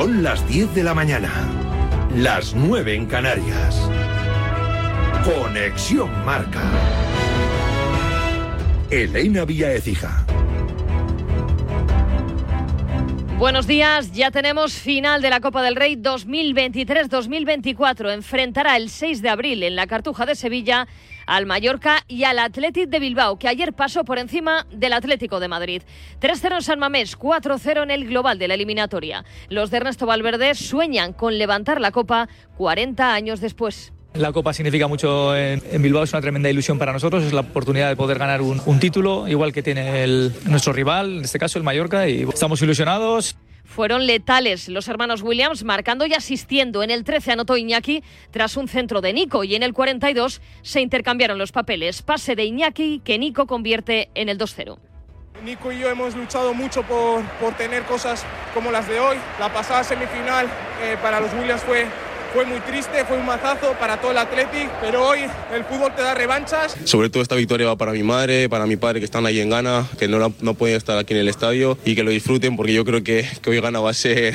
Son las 10 de la mañana, las 9 en Canarias. Conexión Marca. Elena Vía Ecija. Buenos días, ya tenemos final de la Copa del Rey 2023-2024. Enfrentará el 6 de abril en la Cartuja de Sevilla al Mallorca y al Athletic de Bilbao, que ayer pasó por encima del Atlético de Madrid. 3-0 en San Mamés, 4-0 en el global de la eliminatoria. Los de Ernesto Valverde sueñan con levantar la Copa 40 años después. La Copa significa mucho en, Bilbao, es una tremenda ilusión para nosotros, es la oportunidad de poder ganar un, título, igual que tiene nuestro rival, en este caso el Mallorca, y estamos ilusionados. Fueron letales los hermanos Williams, marcando y asistiendo. En el 13 anotó Iñaki tras un centro de Nico y en el 42 se intercambiaron los papeles. Pase de Iñaki que Nico convierte en el 2-0. Nico y yo hemos luchado mucho por, por, tener cosas como las de hoy. La pasada semifinal eh, para los Williams fue fue muy triste, fue un mazazo para todo el Athletic, pero hoy el fútbol te da revanchas. Sobre todo esta victoria va para mi madre, para mi padre que están ahí en Ghana, que no, no pueden estar aquí en el estadio y que lo disfruten porque yo creo que, que hoy Ghana va a ser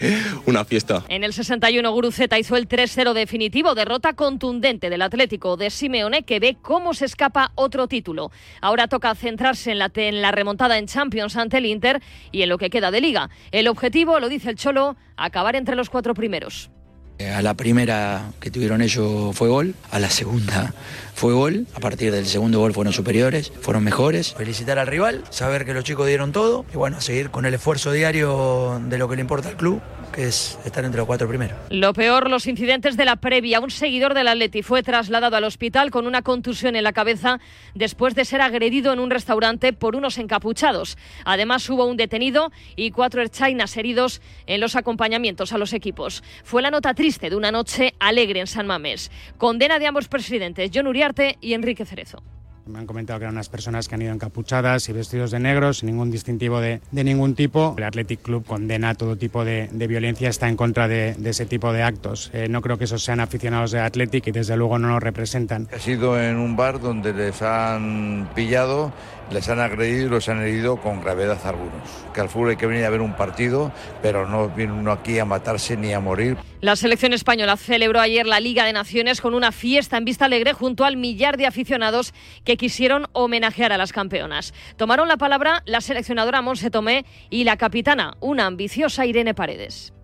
una fiesta. En el 61 Guruceta hizo el 3-0 definitivo, derrota contundente del Atlético de Simeone que ve cómo se escapa otro título. Ahora toca centrarse en la, en la remontada en Champions ante el Inter y en lo que queda de liga. El objetivo, lo dice el Cholo, acabar entre los cuatro primeros. A la primera que tuvieron ellos fue gol, a la segunda fue gol, a partir del segundo gol fueron superiores, fueron mejores. Felicitar al rival, saber que los chicos dieron todo y bueno, seguir con el esfuerzo diario de lo que le importa al club que entre los cuatro primeros. Lo peor, los incidentes de la previa. Un seguidor del Atleti fue trasladado al hospital con una contusión en la cabeza después de ser agredido en un restaurante por unos encapuchados. Además, hubo un detenido y cuatro erchainas heridos en los acompañamientos a los equipos. Fue la nota triste de una noche alegre en San Mamés. Condena de ambos presidentes, John Uriarte y Enrique Cerezo. Me han comentado que eran unas personas que han ido encapuchadas y vestidos de negro, sin ningún distintivo de, ningún tipo. El Athletic Club condena todo tipo de, violencia, está en contra de, ese tipo de actos. Eh, no creo que esos sean aficionados de Athletic y desde luego no nos representan. Ha sido en un bar donde les han pillado les han agredido y los han herido con gravedad algunos. Que al fútbol hay que venir a ver un partido, pero no viene uno aquí a matarse ni a morir. La selección española celebró ayer la Liga de Naciones con una fiesta en Vista Alegre junto al millar de aficionados que quisieron homenajear a las campeonas. Tomaron la palabra la seleccionadora Monse Tomé y la capitana, una ambiciosa Irene Paredes.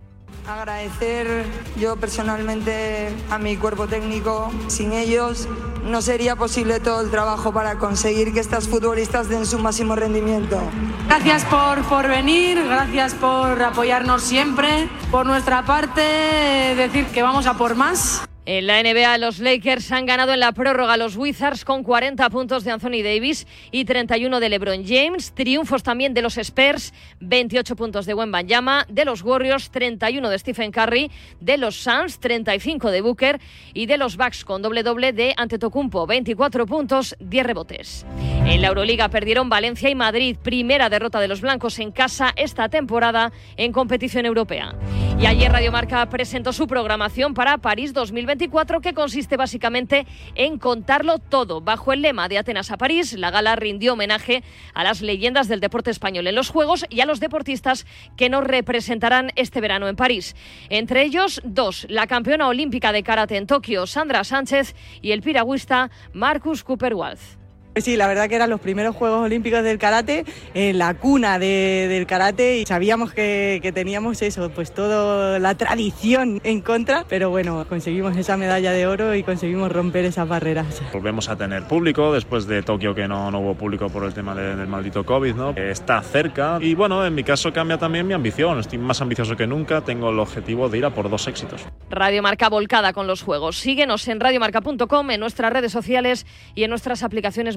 Agradecer yo personalmente a mi cuerpo técnico. Sin ellos no sería posible todo el trabajo para conseguir que estas futbolistas den su máximo rendimiento. Gracias por, por venir, gracias por apoyarnos siempre. Por nuestra parte, decir que vamos a por más. En la NBA, los Lakers han ganado en la prórroga los Wizards con 40 puntos de Anthony Davis y 31 de LeBron James. Triunfos también de los Spurs, 28 puntos de Wembanyama, de los Warriors, 31 de Stephen Curry, de los Suns, 35 de Booker y de los Bucks con doble doble de Antetokounmpo, 24 puntos, 10 rebotes. En la Euroliga perdieron Valencia y Madrid, primera derrota de los blancos en casa esta temporada en competición europea. Y ayer Radio Marca presentó su programación para París 2020 que consiste básicamente en contarlo todo. Bajo el lema de Atenas a París, la gala rindió homenaje a las leyendas del deporte español en los Juegos y a los deportistas que nos representarán este verano en París. Entre ellos, dos, la campeona olímpica de karate en Tokio, Sandra Sánchez, y el piragüista Marcus Cooper-Walsh. Sí, la verdad que eran los primeros Juegos Olímpicos del karate, en la cuna del karate y sabíamos que, teníamos eso, pues toda la tradición en contra, pero bueno, conseguimos esa medalla de oro y conseguimos romper esas barreras. Volvemos a tener público después de Tokio que no, no hubo público por el tema del maldito COVID, ¿no? Está cerca y bueno, en mi caso cambia también mi ambición, estoy más ambicioso que nunca, tengo el objetivo de ir a por dos éxitos. Radio Marca volcada con los Juegos. Síguenos en radiomarca.com, en nuestras redes sociales y en nuestras aplicaciones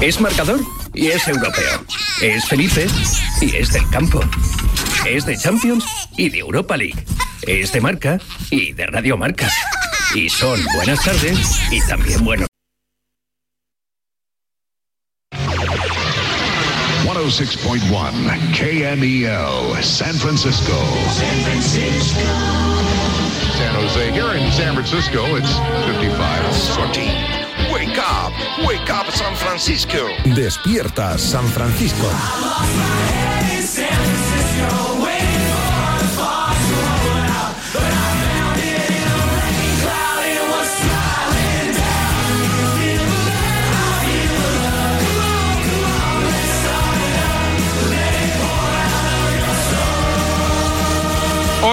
Es marcador y es europeo. Es Felipe y es del campo. Es de Champions y de Europa League. Es de marca y de Radio Marca. Y son buenas tardes y también buenos. 106.1 KMEL, San Francisco. San Francisco. San Jose. Here in San Francisco, it's 55. 14. Wake up, wake up San Francisco. Despierta San Francisco.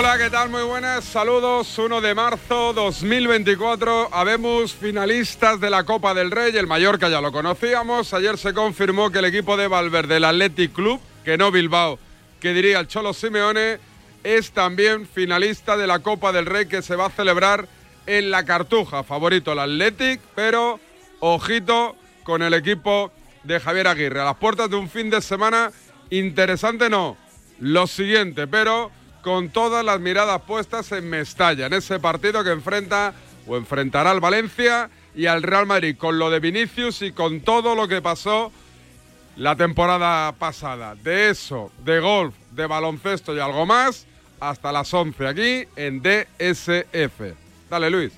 Hola, ¿qué tal? Muy buenas, saludos. 1 de marzo 2024. Habemos finalistas de la Copa del Rey. El Mallorca ya lo conocíamos. Ayer se confirmó que el equipo de Valverde, el Athletic Club, que no Bilbao, que diría el Cholo Simeone, es también finalista de la Copa del Rey que se va a celebrar en la Cartuja. Favorito el Athletic, pero ojito con el equipo de Javier Aguirre. A las puertas de un fin de semana interesante, no. Lo siguiente, pero con todas las miradas puestas en Mestalla, en ese partido que enfrenta o enfrentará al Valencia y al Real Madrid, con lo de Vinicius y con todo lo que pasó la temporada pasada. De eso, de golf, de baloncesto y algo más, hasta las 11 aquí en DSF. Dale, Luis.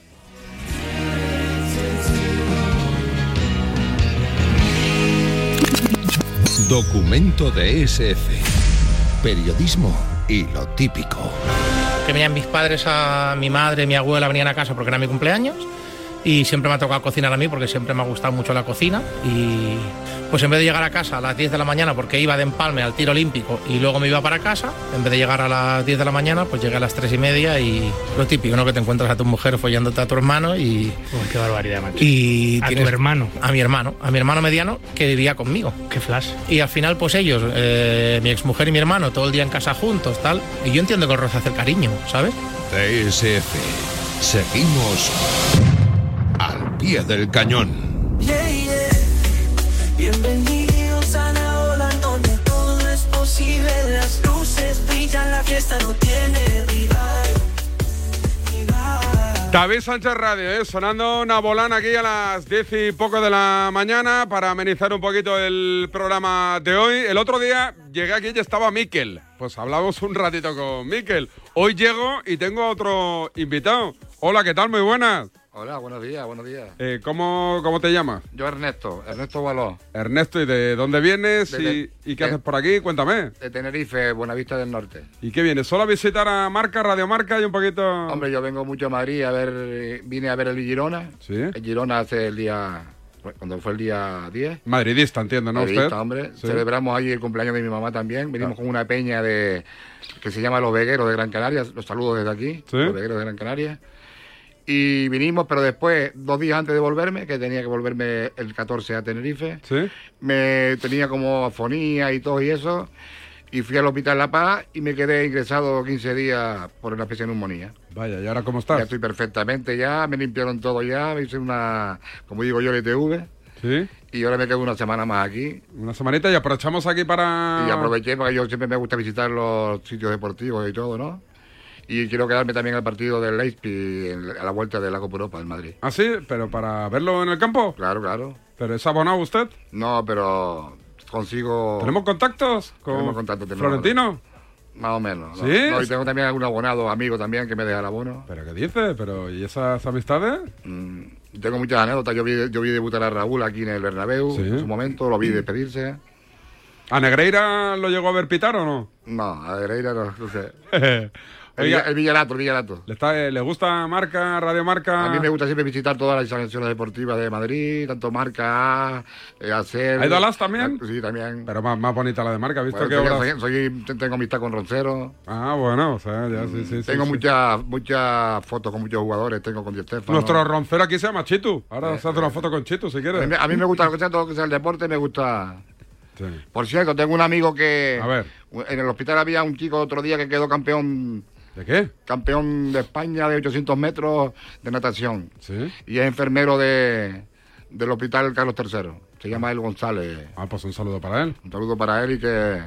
Documento de SF. Periodismo y lo típico. Que venían mis padres, a mi madre, mi abuela venían a casa porque era mi cumpleaños y siempre me ha tocado cocinar a mí porque siempre me ha gustado mucho la cocina y pues en vez de llegar a casa a las 10 de la mañana porque iba de empalme al tiro olímpico y luego me iba para casa, en vez de llegar a las 10 de la mañana pues llegué a las 3 y media y lo típico, ¿no? Que te encuentras a tu mujer follándote a tu hermano y... Uy, qué barbaridad, macho. Y a tienes- tu hermano. A mi hermano, a mi hermano mediano que vivía conmigo. Qué flash. Y al final, pues ellos, eh, mi exmujer y mi hermano, todo el día en casa juntos, tal. Y yo entiendo que os roza hacer cariño, ¿sabes? Seguimos pie del cañón. Yeah, yeah. Bienvenidos a la ola donde todo es posible. Las luces brillan, la fiesta no tiene rival. David Sánchez Radio, ¿eh? sonando una bolana aquí a las 10 y poco de la mañana para amenizar un poquito el programa de hoy. El otro día llegué aquí y estaba Miquel. Pues hablamos un ratito con Miquel. Hoy llego y tengo a otro invitado. Hola, ¿qué tal? Muy buenas. Hola, buenos días, buenos días. Eh, ¿cómo, ¿Cómo te llamas? Yo Ernesto, Ernesto Baló, Ernesto, ¿y de dónde vienes De- y, y qué de- haces por aquí? Cuéntame. de Tenerife, Buenavista del Norte. ¿Y qué vienes? ¿Solo a visitar a Marca, Radio Marca y un poquito...? Hombre, yo vengo mucho a Madrid a ver, vine a ver el Girona. Sí. El Girona hace el día, cuando fue el día 10. Madridista, entiendo, ¿no Madridista, usted? hombre. Sí. Celebramos ahí el cumpleaños de mi mamá también. Venimos con una peña de que se llama Los Vegueros de Gran Canaria. Los saludo desde aquí. Sí. Los Vegueros de Gran Canaria. Y vinimos, pero después, dos días antes de volverme, que tenía que volverme el 14 a Tenerife, ¿Sí? me tenía como afonía y todo y eso. Y fui al hospital La Paz y me quedé ingresado 15 días por una especie de neumonía. Vaya, ¿y ahora cómo Ya estás? estoy perfectamente ya, me limpiaron todo ya, me hice una, como digo yo, el ITV. ¿Sí? Y ahora me quedo una semana más aquí. Una semanita y aprovechamos aquí para... Y aproveché porque yo siempre me gusta visitar los sitios deportivos y todo, ¿no? Y quiero quedarme también al partido del Leipzig a la vuelta de la Copa Europa en Madrid. ¿Ah, sí? ¿Pero para verlo en el campo? Claro, claro. ¿Pero es abonado usted? No, pero consigo... ¿Tenemos contactos con Tenemos contacto, tenemos- Florentino? Más o menos. ¿no? ¿Sí? No, y tengo también algún abonado amigo también que me deja el abono. ¿Pero qué dice? ¿Pero y esas amistades? Mm, tengo muchas anécdotas. Yo vi, yo vi debutar a Raúl aquí en el Bernabéu Sí. en su momento, lo vi despedirse. ¿A Negreira lo llegó a ver pitar o no? No, a Pereira no, no sé. El, el Villalato, el Villalato. ¿le, está- eh, ¿le gusta Marca, Radio Marca? A mí me gusta siempre visitar todas las instalaciones deportivas de Madrid, tanto Marca eh, Hacer... ¿Ha ido a las también? Sí, también. Pero más, más bonita la de Marca, ¿visto Bueno, qué soy- obras? soy- soy- tengo amistad con Roncero. Ah, bueno, o sea, ya, sí, sí, sí. tengo sí. muchas muchas fotos con muchos jugadores. Tengo con Di Stéfano. Nuestro roncero aquí se llama Chitu. Ahora se hace una foto con Chitu, si a, mí, quieres. a mí me gusta lo que sea, todo lo que sea el deporte, me gusta... Sí. Por cierto, tengo un amigo que... A ver. En el hospital había un chico otro día que quedó campeón ¿De qué? campeón de España de 800 metros de natación. Sí. Y es enfermero de, del hospital Carlos III. Se llama El González. Ah, pues un saludo para él. Un saludo para él y que,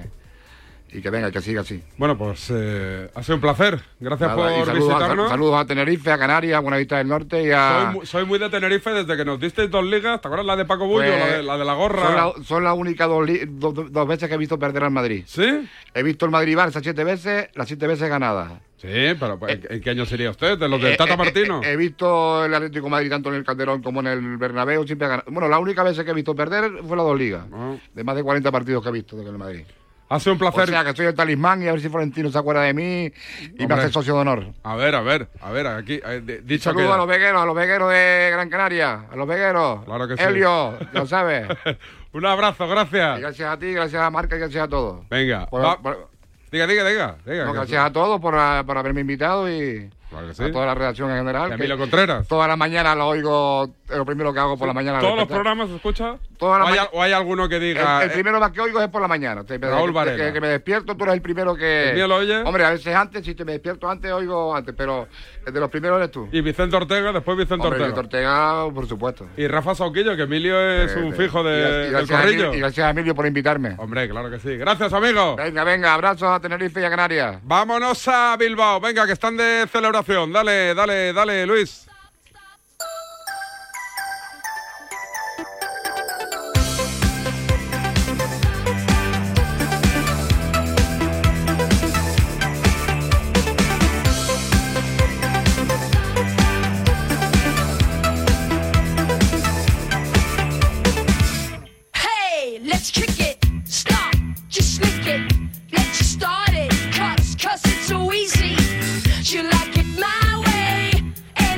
y que venga, que siga así. Bueno, pues eh, ha sido un placer. Gracias Nada, por saludos, a, visitarnos. saludos a Tenerife, a Canarias, a Buenavista del Norte y a... Soy, mu- soy muy de Tenerife desde que nos disteis dos ligas. ¿Te acuerdas la de Paco Bullo, Pues, la, de, la de la gorra? Son, la- las únicas dos, li- do- do- dos veces que he visto perder al Madrid. ¿Sí? He visto el Madrid-Barça siete veces, las siete veces ganadas. Sí, pero pues, ¿en- ¿en qué año sería usted? ¿De los del Eh, Tata eh, Martino? eh, he visto el Atlético de Madrid tanto en el Calderón como en el Bernabéu siempre ha ganado. Bueno, la única vez que he visto perder fue las dos ligas. Ah. De más de 40 partidos que he visto de el Madrid. Ha sido un placer. O sea, que soy el talismán y a ver si Florentino se acuerda de mí y me hace socio de honor. A ver, a ver, a ver, aquí, eh, de- dicho Saludos queda. a los vegueros, a los vegueros de Gran Canaria, a los vegueros. Claro que sí. Helio, lo sabes. un abrazo, gracias. Y gracias a ti, gracias a Marca y gracias a todos. Venga, Por- va- por- diga, diga, diga. diga no, gracias a todos por, ah, por haberme invitado y que sí. a toda la redacción en general. Emilio Contreras. Todas las mañanas lo oigo, es lo primero que hago por la mañana. ¿Todos los programas se escucha? ¿O hay, o alguno que diga... el eh, primero más que oigo es por la mañana. Te- Raúl que- que, que me despierto, tú eres el primero que... ¿El mío lo oye? Hombre, a veces antes, si te me despierto antes, oigo antes, pero el de los primeros eres tú. Y Vicente Ortega, después Vicente Hombre, Ortega. Víctor Ortega, por supuesto. Y Rafa Sauquillo, que Emilio es Eh, un eh, fijo de, y del corrillo. Y gracias a Emilio por invitarme. Hombre, claro que sí. Gracias, amigo. Venga, venga, abrazos a Tenerife y a Canarias. Vámonos a Bilbao. Venga, que están de celebración. Dale, dale, dale, Luis.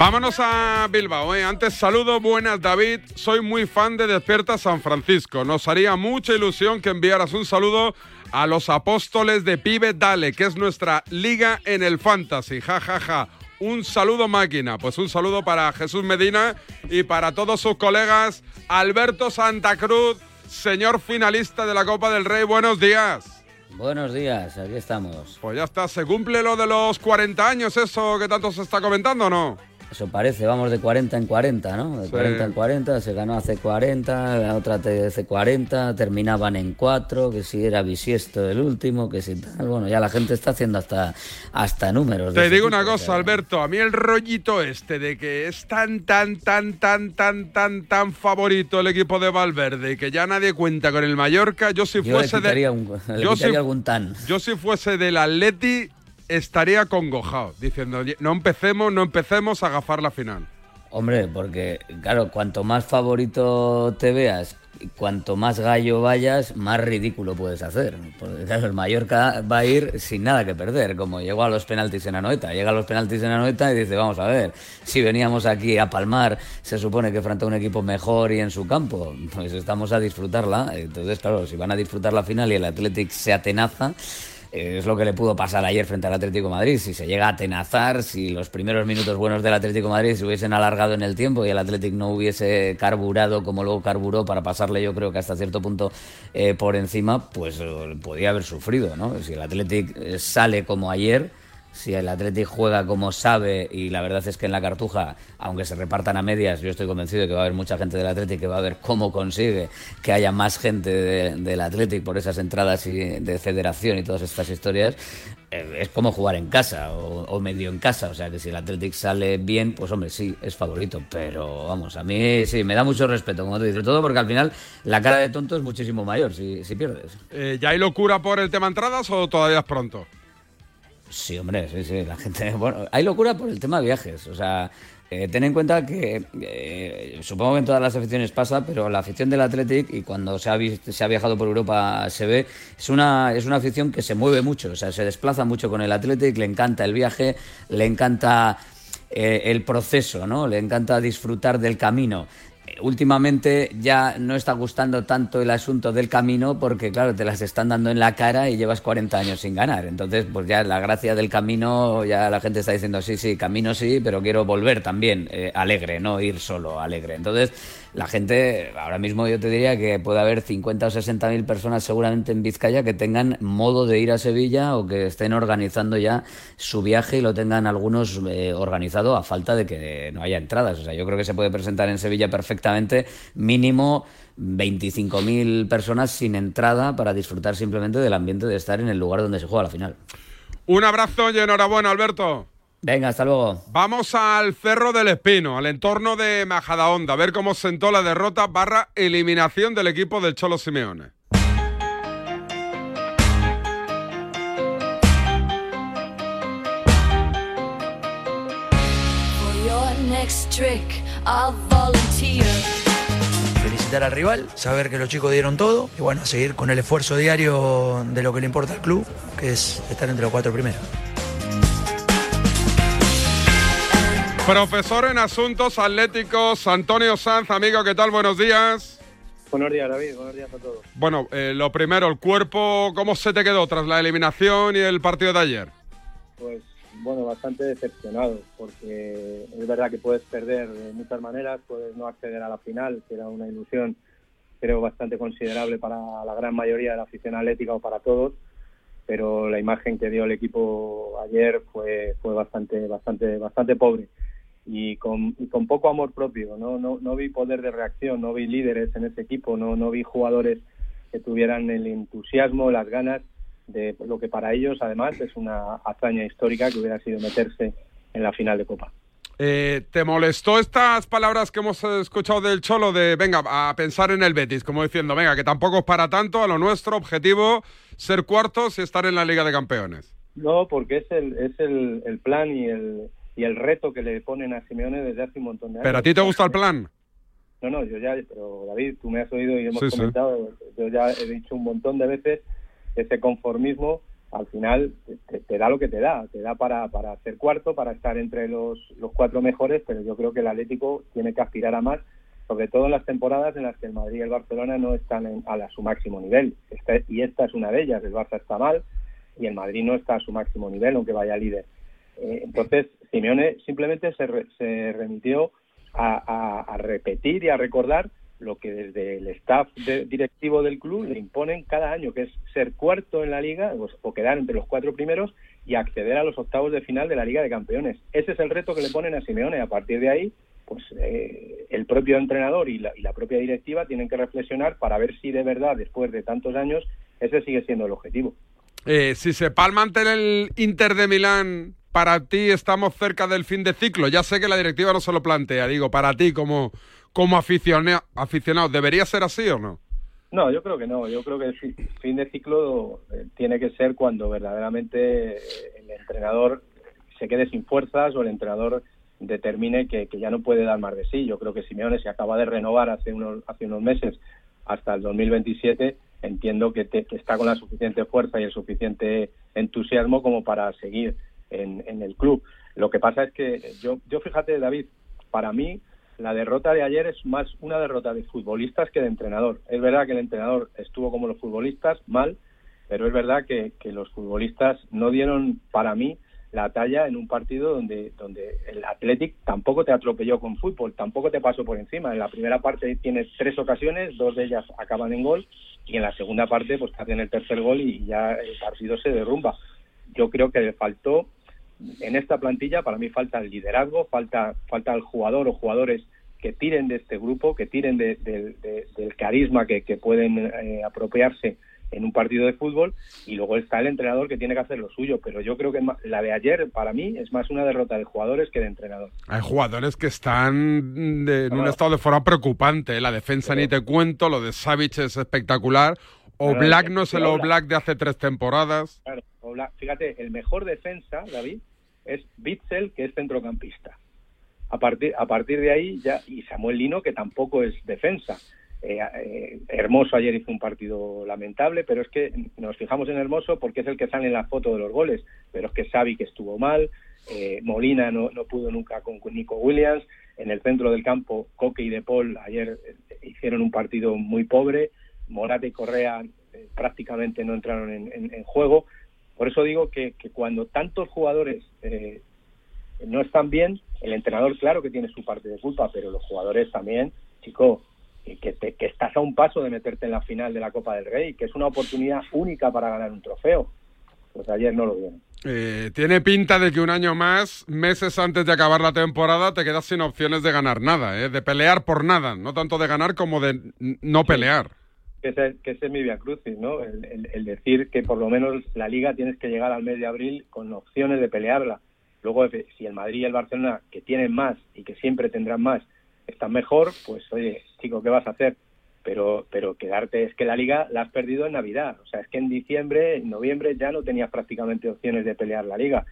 Vámonos a Bilbao. ¿eh? Antes saludo, buenas David. Soy muy fan de Despierta San Francisco. Nos haría mucha ilusión que enviaras un saludo a los apóstoles de Pibe Dale, que es nuestra liga en el Fantasy. Ja, ja, ja. Un saludo máquina. Pues un saludo para Jesús Medina y para todos sus colegas. Alberto Santa Cruz, señor finalista de la Copa del Rey. Buenos días. Buenos días, aquí estamos. Pues ya está, ¿se cumple lo de los 40 años, eso que tanto se está comentando o no? Eso parece, vamos de 40 en 40, ¿no? De Sí. 40 en 40, se ganó hace 40, la otra hace 40, terminaban en 4, que si era bisiesto el último, que si tal. Bueno, ya la gente está haciendo hasta, hasta números. Te digo tipo, una o cosa, sea, Alberto, a mí el rollito este de que es tan, tan, tan, tan, tan, tan, tan favorito el equipo de Valverde y que ya nadie cuenta con el Mallorca, yo si Yo le fuese quitaría, de... un- le yo si- algún tan. Yo si fuese del Atleti estaría congojado, diciendo, "Oye, no empecemos, no empecemos a agafar la final. Hombre, porque claro, cuanto más favorito te veas, cuanto más gallo vayas, más ridículo puedes hacer. Porque el Mallorca va a ir sin nada que perder, como llegó a los penaltis en Anoeta. Llega a los penaltis en Anoeta y dice, vamos a ver, si veníamos aquí a palmar, se supone que frente a un equipo mejor y en su campo, pues estamos a disfrutarla. Entonces, claro, si van a disfrutar la final y el Athletic se atenaza, Es lo que le pudo pasar ayer frente al Atlético Madrid. Si se llega a atenazar, si los primeros minutos buenos del Atlético Madrid se hubiesen alargado en el tiempo y el Atlético no hubiese carburado como luego carburó para pasarle, yo creo que hasta cierto punto eh, por encima, pues eh, podía haber sufrido, ¿no? Si el Atlético eh, sale como ayer, si el Atlético juega como sabe y la verdad es que en la cartuja, aunque se repartan a medias, yo estoy convencido de que va a haber mucha gente del Atlético que va a ver cómo consigue que haya más gente de- del Atlético por esas entradas y de federación y todas estas historias. eh, Es como jugar en casa o, medio en casa, o sea que si el Atlético sale bien, pues hombre, sí, es favorito, pero vamos, a mí sí, me da mucho respeto, como te dices, todo porque al final la cara de tonto es muchísimo mayor si, si pierdes. Eh, ¿Ya hay locura por el tema entradas o todavía es pronto? Sí, hombre, sí, sí, la gente... Bueno, hay locura por el tema de viajes, o sea... eh, ten en cuenta que eh, supongo que en todas las aficiones pasa, pero la afición del Athletic y cuando se ha, se ha viajado por Europa se ve, es una, es una afición que se mueve mucho, o sea, se desplaza mucho con el Athletic, le encanta el viaje, le encanta eh, el proceso, ¿no? Le encanta disfrutar del camino. Últimamente ya no está gustando tanto el asunto del camino porque, claro, te las están dando en la cara y llevas 40 años sin ganar. Entonces, pues ya la gracia del camino, ya la gente está diciendo, sí, sí, camino sí, pero quiero volver también eh, alegre, no ir solo alegre. Entonces, la gente, ahora mismo yo te diría que puede haber 50 o 60 mil personas seguramente en Vizcaya que tengan modo de ir a Sevilla o que estén organizando ya su viaje y lo tengan algunos eh, organizado a falta de que no haya entradas. O sea, yo creo que se puede presentar en Sevilla perfectamente mínimo 25.000 personas sin entrada para disfrutar simplemente del ambiente de estar en el lugar donde se juega la final. Un abrazo y enhorabuena, Alberto. Venga, hasta luego. Vamos al Cerro del Espino, al entorno de Majadahonda, a ver cómo sentó la derrota barra eliminación del equipo del Cholo Simeone. Felicitar al rival, saber que los chicos dieron todo y bueno, seguir con el esfuerzo diario de lo que le importa al club, que es estar entre los cuatro primeros. Profesor en Asuntos Atléticos, Antonio Sanz, amigo, ¿qué tal? Buenos días. Buenos días, David. Buenos días a todos. Bueno, eh, lo primero, el cuerpo, ¿cómo se te quedó tras la eliminación y el partido de ayer? Pues bueno, bastante decepcionado, porque es verdad que puedes perder de muchas maneras, puedes no acceder a la final, que era una ilusión, creo, bastante considerable para la gran mayoría de la afición atlética o para todos, pero la imagen que dio el equipo ayer fue, fue bastante, bastante, bastante pobre y con, y con poco amor propio. ¿no? No, no vi poder de reacción, no vi líderes en ese equipo, no, no vi jugadores que tuvieran el entusiasmo, las ganas de lo que para ellos además es una hazaña histórica que hubiera sido meterse en la final de Copa. Eh, ¿Te molestó estas palabras que hemos escuchado del Cholo de, venga, a pensar en el Betis, como diciendo, venga, que tampoco es para tanto, a lo nuestro objetivo, ser cuartos y estar en la Liga de Campeones? No, porque es el, es el, el plan y el, y el reto que le ponen a Simeone desde hace un montón de años. ¿Pero a ti te gusta el plan? No, no, yo ya, pero David, tú me has oído y hemos Sí, sí. comentado, yo ya he dicho un montón de veces, ese conformismo al final te, te da lo que te da, te da para, para ser cuarto, para estar entre los, los cuatro mejores, pero yo creo que el Atlético tiene que aspirar a más, sobre todo en las temporadas en las que el Madrid y el Barcelona no están en- a, la- su máximo nivel. Esta- y esta es una de ellas, el Barça está mal y el Madrid no está a su máximo nivel, aunque vaya líder. Eh, entonces, Simeone simplemente se, re- se remitió a, repetir y a recordar lo que desde el staff de- directivo del club le imponen cada año, que es ser cuarto en la liga o quedar entre los cuatro primeros y acceder a los octavos de final de la Liga de Campeones. Ese es el reto que le ponen a Simeone. A partir de ahí, pues eh, el propio entrenador y la, y la propia directiva tienen que reflexionar para ver si de verdad, después de tantos años, ese sigue siendo el objetivo. Eh, si se palma ante el Inter de Milán, para ti estamos cerca del fin de ciclo. Ya sé que la directiva no se lo plantea, digo, para ti como, como aficiona- aficionado, ¿debería ser así o no? No, yo creo que no. Yo creo que el fi- fin de ciclo eh, tiene que ser cuando verdaderamente eh, el entrenador se quede sin fuerzas o el entrenador determine que, que ya no puede dar más de sí. Yo creo que Simeone se acaba de renovar hace unos, hace unos meses hasta el 2027. Entiendo que, te- que está con la suficiente fuerza y el suficiente entusiasmo como para seguir en, el club. Lo que pasa es que yo, yo fíjate, David, para mí la derrota de ayer es más una derrota de futbolistas que de entrenador. Es verdad que el entrenador estuvo como los futbolistas, mal, pero es verdad que, que los futbolistas no dieron, para mí, la talla en un partido donde, donde el Athletic tampoco te atropelló con fútbol, tampoco te pasó por encima. En la primera parte tienes tres ocasiones, dos de ellas acaban en gol, y en la segunda parte pues te hacen el tercer gol y ya el partido se derrumba. Yo creo que le faltó en esta plantilla para mí falta el liderazgo, falta falta el jugador o jugadores que tiren de este grupo, que tiren de- de- de- del carisma que, que pueden eh, apropiarse en un partido de fútbol y luego está el entrenador que tiene que hacer lo suyo, pero yo creo que la de ayer para mí es más una derrota de jugadores que de entrenador. Hay jugadores que están de- en un estado de forma preocupante. La defensa ni te cuento, lo de Savic es espectacular. O Black no es el habla. Black de hace tres temporadas. Claro, Oblak- fíjate, el mejor defensa, David, es Bitzel, que es centrocampista. A partir, a partir de ahí ya, y Samuel Lino, que tampoco es defensa. Eh, eh, Hermoso ayer hizo un partido lamentable, pero es que nos fijamos en Hermoso porque es el que sale en la foto de los goles, pero es que Xavi que estuvo mal, eh, Molina no, no pudo nunca con Nico Williams, en el centro del campo Coque y De Paul ayer eh, hicieron un partido muy pobre, Morata y Correa prácticamente no entraron en, en- en juego, por eso digo que, que cuando tantos jugadores eh, no están bien, el entrenador claro que tiene su parte de culpa, pero los jugadores también, chico, eh, que, te- que estás a un paso de meterte en la final de la Copa del Rey, que es una oportunidad única para ganar un trofeo. Pues ayer no lo vieron. Eh, tiene pinta de que un año más, meses antes de acabar la temporada, te quedas sin opciones de ganar nada, ¿eh? de pelear por nada, no tanto de ganar como de no pelear. Que ese, que es mi via crucis, ¿no? El, decir que por lo menos la liga tienes que llegar al mes de abril con opciones de pelearla. Luego, si el Madrid y el Barcelona, que tienen más y que siempre tendrán más, están mejor, pues oye, chico, ¿qué vas a hacer? Pero, pero quedarte, es que la liga la has perdido en Navidad. O sea, es que en diciembre, en noviembre ya no tenías prácticamente opciones de pelear la liga.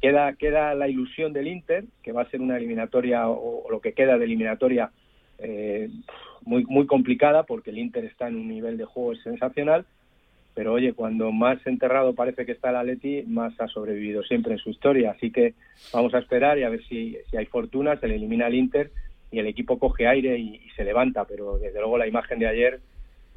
Queda, queda la ilusión del Inter, que va a ser una eliminatoria o lo que queda de eliminatoria eh, muy, muy complicada porque el Inter está en un nivel de juego sensacional, pero oye, cuando más enterrado parece que está el Atleti, más ha sobrevivido siempre en su historia. Así que vamos a esperar y a ver si, si hay fortuna, se le elimina el Inter y el equipo coge aire y, y se levanta, pero desde luego la imagen de ayer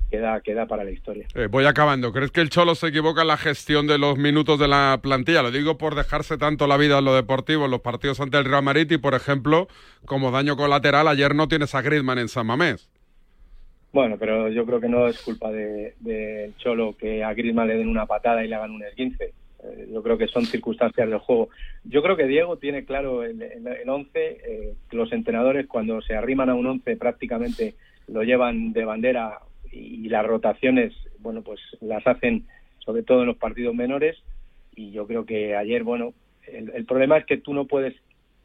queda, queda para la historia. Eh, voy acabando. ¿Crees que el Cholo se equivoca en la gestión de los minutos de la plantilla? Lo digo por dejarse tanto la vida en lo deportivo en los partidos ante el Real Madrid y, por ejemplo, como daño colateral, ayer no tienes a Griezmann en San Mamés. Bueno, pero yo creo que no es culpa del de, Cholo que a Griezmann le den una patada y le hagan un esguince. Eh, yo creo que son circunstancias del juego. Yo creo que Diego tiene claro el, el, el once. Eh, los entrenadores cuando se arriman a un once prácticamente lo llevan de bandera y, las rotaciones, bueno, pues las hacen sobre todo en los partidos menores. Y yo creo que ayer, bueno, el, problema es que tú no puedes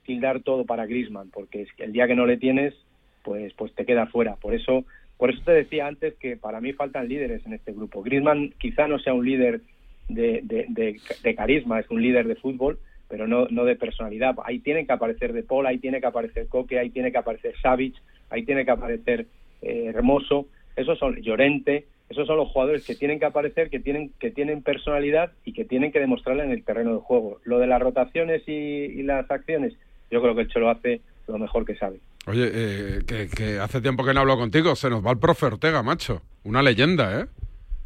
tildar todo para Griezmann, porque es que el día que no le tienes, pues, pues te queda fuera. Por eso por eso te decía antes que para mí faltan líderes en este grupo. Griezmann quizá no sea un líder de, de, de, de carisma, es un líder de fútbol, pero no, no de personalidad. Ahí tiene que aparecer De Paul, ahí tiene que aparecer Coque, ahí tiene que aparecer Savic, ahí tiene que aparecer eh, Hermoso, esos son Llorente, esos son los jugadores que tienen que aparecer, que tienen, que tienen personalidad y que tienen que demostrarla en el terreno de juego. Lo de las rotaciones y, y las acciones, yo creo que el Cholo hace lo mejor que sabe. Oye, eh, que, que, hace tiempo que no hablo contigo. Se nos va el profe Ortega, macho. Una leyenda, ¿eh?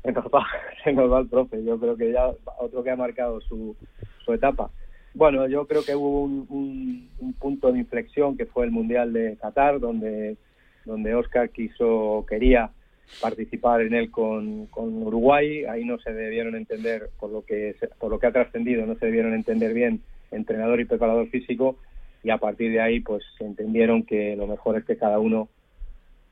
Se nos va, se nos va el profe. Yo creo que ya otro que ha marcado su, su etapa. Bueno, yo creo que hubo un, un, un, punto de inflexión que fue el Mundial de Qatar, donde, donde Oscar quiso, quería participar en él con, con Uruguay. Ahí no se debieron entender, por lo que, por lo que ha trascendido, no se debieron entender bien entrenador y preparador físico y a partir de ahí pues entendieron que lo mejor es que cada uno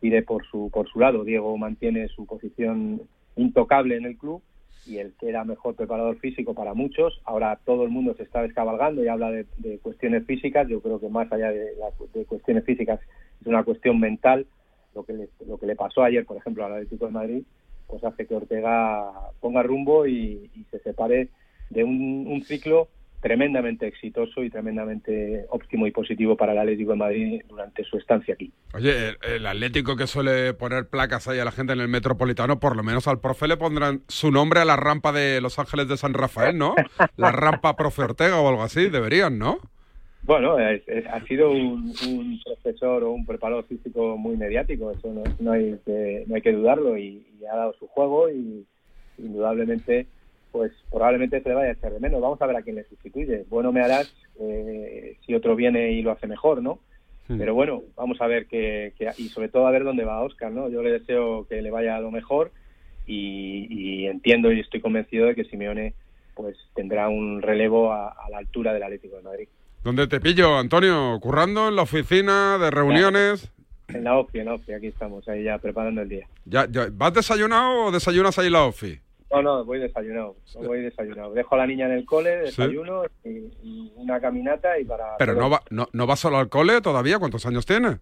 tire por su por su lado. Diego mantiene su posición intocable en el club y el que era mejor preparador físico para muchos. Ahora todo el mundo se está descabalgando y habla de, de cuestiones físicas. Yo creo que más allá de, de, cuestiones físicas es una cuestión mental. Lo que le, lo que le pasó ayer, por ejemplo, al Atlético de Madrid, pues hace que Ortega ponga rumbo y, se separe de un, un ciclo tremendamente exitoso y tremendamente óptimo y positivo para el Atlético de Madrid durante su estancia aquí. Oye, el, el, Atlético que suele poner placas ahí a la gente en el Metropolitano, por lo menos al profe le pondrán su nombre a la rampa de Los Ángeles de San Rafael, ¿no? La rampa profe Ortega o algo así, deberían, ¿no? Bueno, es, es, ha sido un, un, profesor o un preparador físico muy mediático, eso no, no, hay, que, no hay que dudarlo y, y ha dado su juego y indudablemente pues probablemente se le vaya a echar de menos. Vamos a ver a quién le sustituye. Bueno me harás eh, si otro viene y lo hace mejor, ¿no? Sí. Pero bueno, vamos a ver que, que, y sobre todo a ver dónde va Oscar, ¿no? Yo le deseo que le vaya a lo mejor y, y entiendo y estoy convencido de que Simeone pues tendrá un relevo a, a, la altura del Atlético de Madrid. ¿Dónde te pillo, Antonio? ¿Currando en la oficina de reuniones? En la OFI, en la OFI, aquí estamos, ahí ya preparando el día. ¿Ya, ya ¿Vas desayunado o desayunas ahí en la OFI? No, no, voy desayunado, voy desayunado. Dejo a la niña en el cole, desayuno ¿Sí? y, y, una caminata y para... Pero no va, no, no va solo al cole todavía, ¿cuántos años tiene?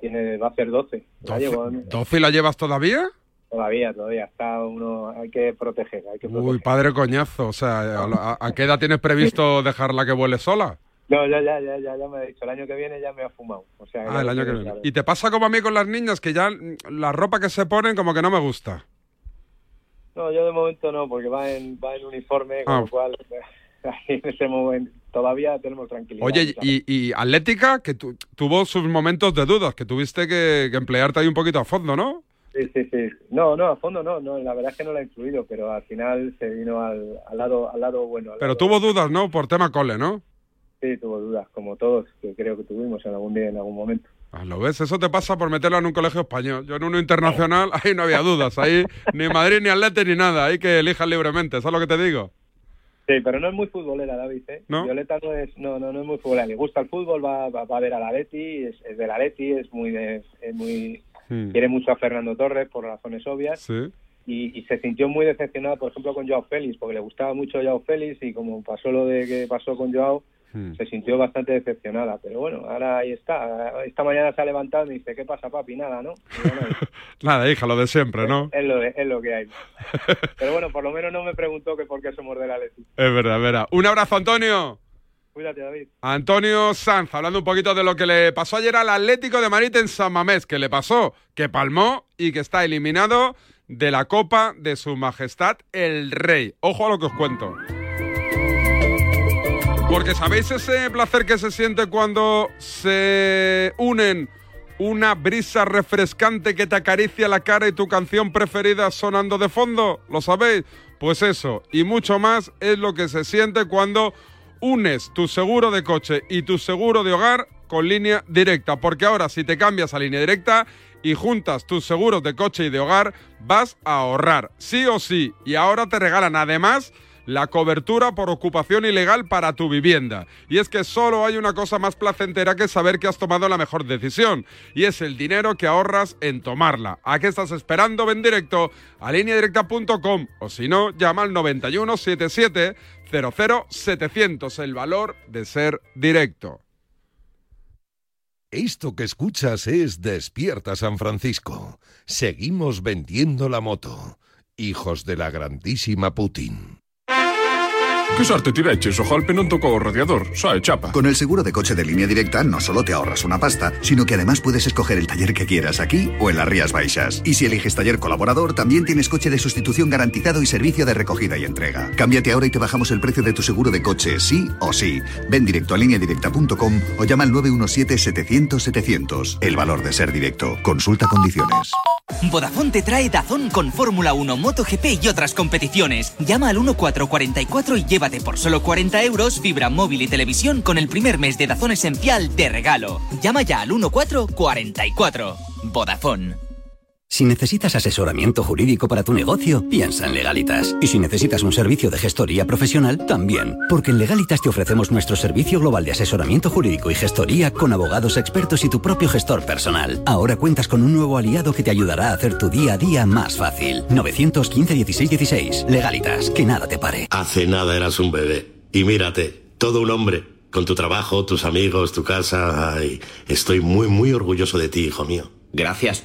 Tiene, va a ser 12. ¿12, llevo, ¿12 la llevas todavía? Todavía, todavía. Está uno, hay que proteger, hay que proteger. Uy, padre coñazo, o sea, ¿a, a qué edad tienes previsto dejarla que vuele sola? No, ya, ya, ya, ya, ya me ha dicho. El año que viene ya me ha fumado. O sea, ah, el año que viene. Y te pasa como a mí con las niñas, que ya la ropa que se ponen como que no me gusta. No, yo de momento no, porque va en, va en uniforme, con ah. lo cual en ese momento todavía tenemos tranquilidad. Oye, y, y, Atlética, que tu, tuvo sus momentos de dudas, que tuviste que, que, emplearte ahí un poquito a fondo, ¿no? Sí, sí, sí. No, no, a fondo no, no, la verdad es que no la he incluido, pero al final se vino al, al lado, al lado bueno. Al pero lado tuvo dudas, ¿no? Por tema cole, ¿no? Sí, tuvo dudas, como todos, que creo que tuvimos en algún día, en algún momento. Ah, ¿Lo ves? Eso te pasa por meterlo en un colegio español. Yo en uno internacional, ahí no había dudas. Ahí ni Madrid, ni Atleti, ni nada. Ahí que elijas libremente. ¿Eso es lo que te digo? Sí, pero no es muy futbolera, David. ¿eh? ¿No? Violeta no es, no, no, no es muy futbolera. Le gusta el fútbol, va, va, va a ver a la Leti, es, es de la Leti, es muy, de- es muy Hmm. quiere mucho a Fernando Torres por razones obvias. Sí. Y, y se sintió muy decepcionada, por ejemplo, con Joao Félix, porque le gustaba mucho Joao Félix y como pasó lo de que pasó con Joao, Hmm. se sintió bastante decepcionada. Pero bueno, ahora ahí está. Esta mañana se ha levantado y me dice, ¿qué pasa, papi? Nada, ¿no? Bueno, Nada, hija, lo de siempre, ¿no? es, lo, es lo que hay. Pero bueno, por lo menos no me preguntó que por qué somos de la Leti. Es verdad, es verdad. Un abrazo, Antonio. Cuídate, David. Antonio Sanz, hablando un poquito de lo que le pasó ayer al Atlético de Madrid en San Mamés, que le pasó, que palmó y que está eliminado de la Copa de Su Majestad el Rey. Ojo a lo que os cuento. Porque ¿sabéis ese placer que se siente cuando se unen una brisa refrescante que te acaricia la cara y tu canción preferida sonando de fondo? ¿Lo sabéis? Pues eso y mucho más es lo que se siente cuando unes tu seguro de coche y tu seguro de hogar con línea directa. Porque ahora si te cambias a línea directa y juntas tus seguros de coche y de hogar, vas a ahorrar, sí o sí. Y ahora te regalan además la cobertura por ocupación ilegal para tu vivienda. Y es que solo hay una cosa más placentera que saber que has tomado la mejor decisión, y es el dinero que ahorras en tomarla. ¿A qué estás esperando? Ven directo a lineadirecta.com o si no, llama al 9177 00700, el valor de ser directo. Esto que escuchas es Despierta San Francisco. Seguimos vendiendo la moto. Hijos de la grandísima Putin. Que sorte tiveches, o golpe non tocou o radiador, sae chapa. Con el seguro de coche de línea directa no solo te ahorras una pasta, sino que además puedes escoger el taller que quieras aquí o en las Rías Baixas. Y si eliges taller colaborador, también tienes coche de sustitución garantizado y servicio de recogida y entrega. Cámbiate ahora y te bajamos el precio de tu seguro de coche, sí o sí. Ven directo a lineadirecta.com o llama al 917-700-700. El valor de ser directo. Consulta condiciones. Vodafone te trae Dazón con Fórmula 1, MotoGP y otras competiciones. Llama al 1444 y llévate por solo 40 euros fibra móvil y televisión con el primer mes de Dazón esencial de regalo. Llama ya al 1444. Vodafone. Si necesitas asesoramiento jurídico para tu negocio, piensa en Legalitas. Y si necesitas un servicio de gestoría profesional, también. Porque en Legalitas te ofrecemos nuestro servicio global de asesoramiento jurídico y gestoría con abogados expertos y tu propio gestor personal. Ahora cuentas con un nuevo aliado que te ayudará a hacer tu día a día más fácil. 915 16 16. Legalitas, que nada te pare. Hace nada eras un bebé. Y mírate, todo un hombre. Con tu trabajo, tus amigos, tu casa. Ay, estoy muy, muy orgulloso de ti, hijo mío. Gracias.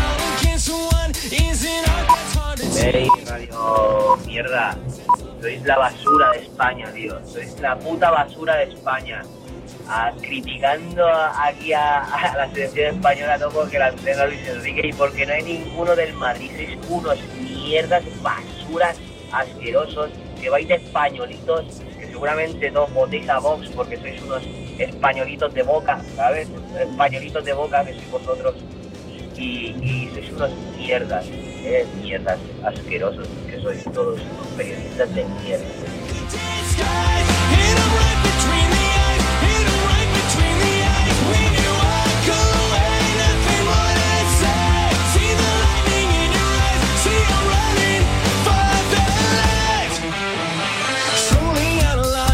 Ey, radio mierda. Sois la basura de España, tío. Sois la puta basura de España. Ah, criticando aquí a, la selección española no porque la tenga Luis Enrique y porque no hay ninguno del Madrid. Sois unos mierdas, basuras, asquerosos, que vais de españolitos, que seguramente no votéis a Vox porque sois unos españolitos de boca, ¿sabes? Españolitos de boca que sois vosotros y sois unos mierdas, eh, mierdas asquerosos que sois todos periodistas de mierda.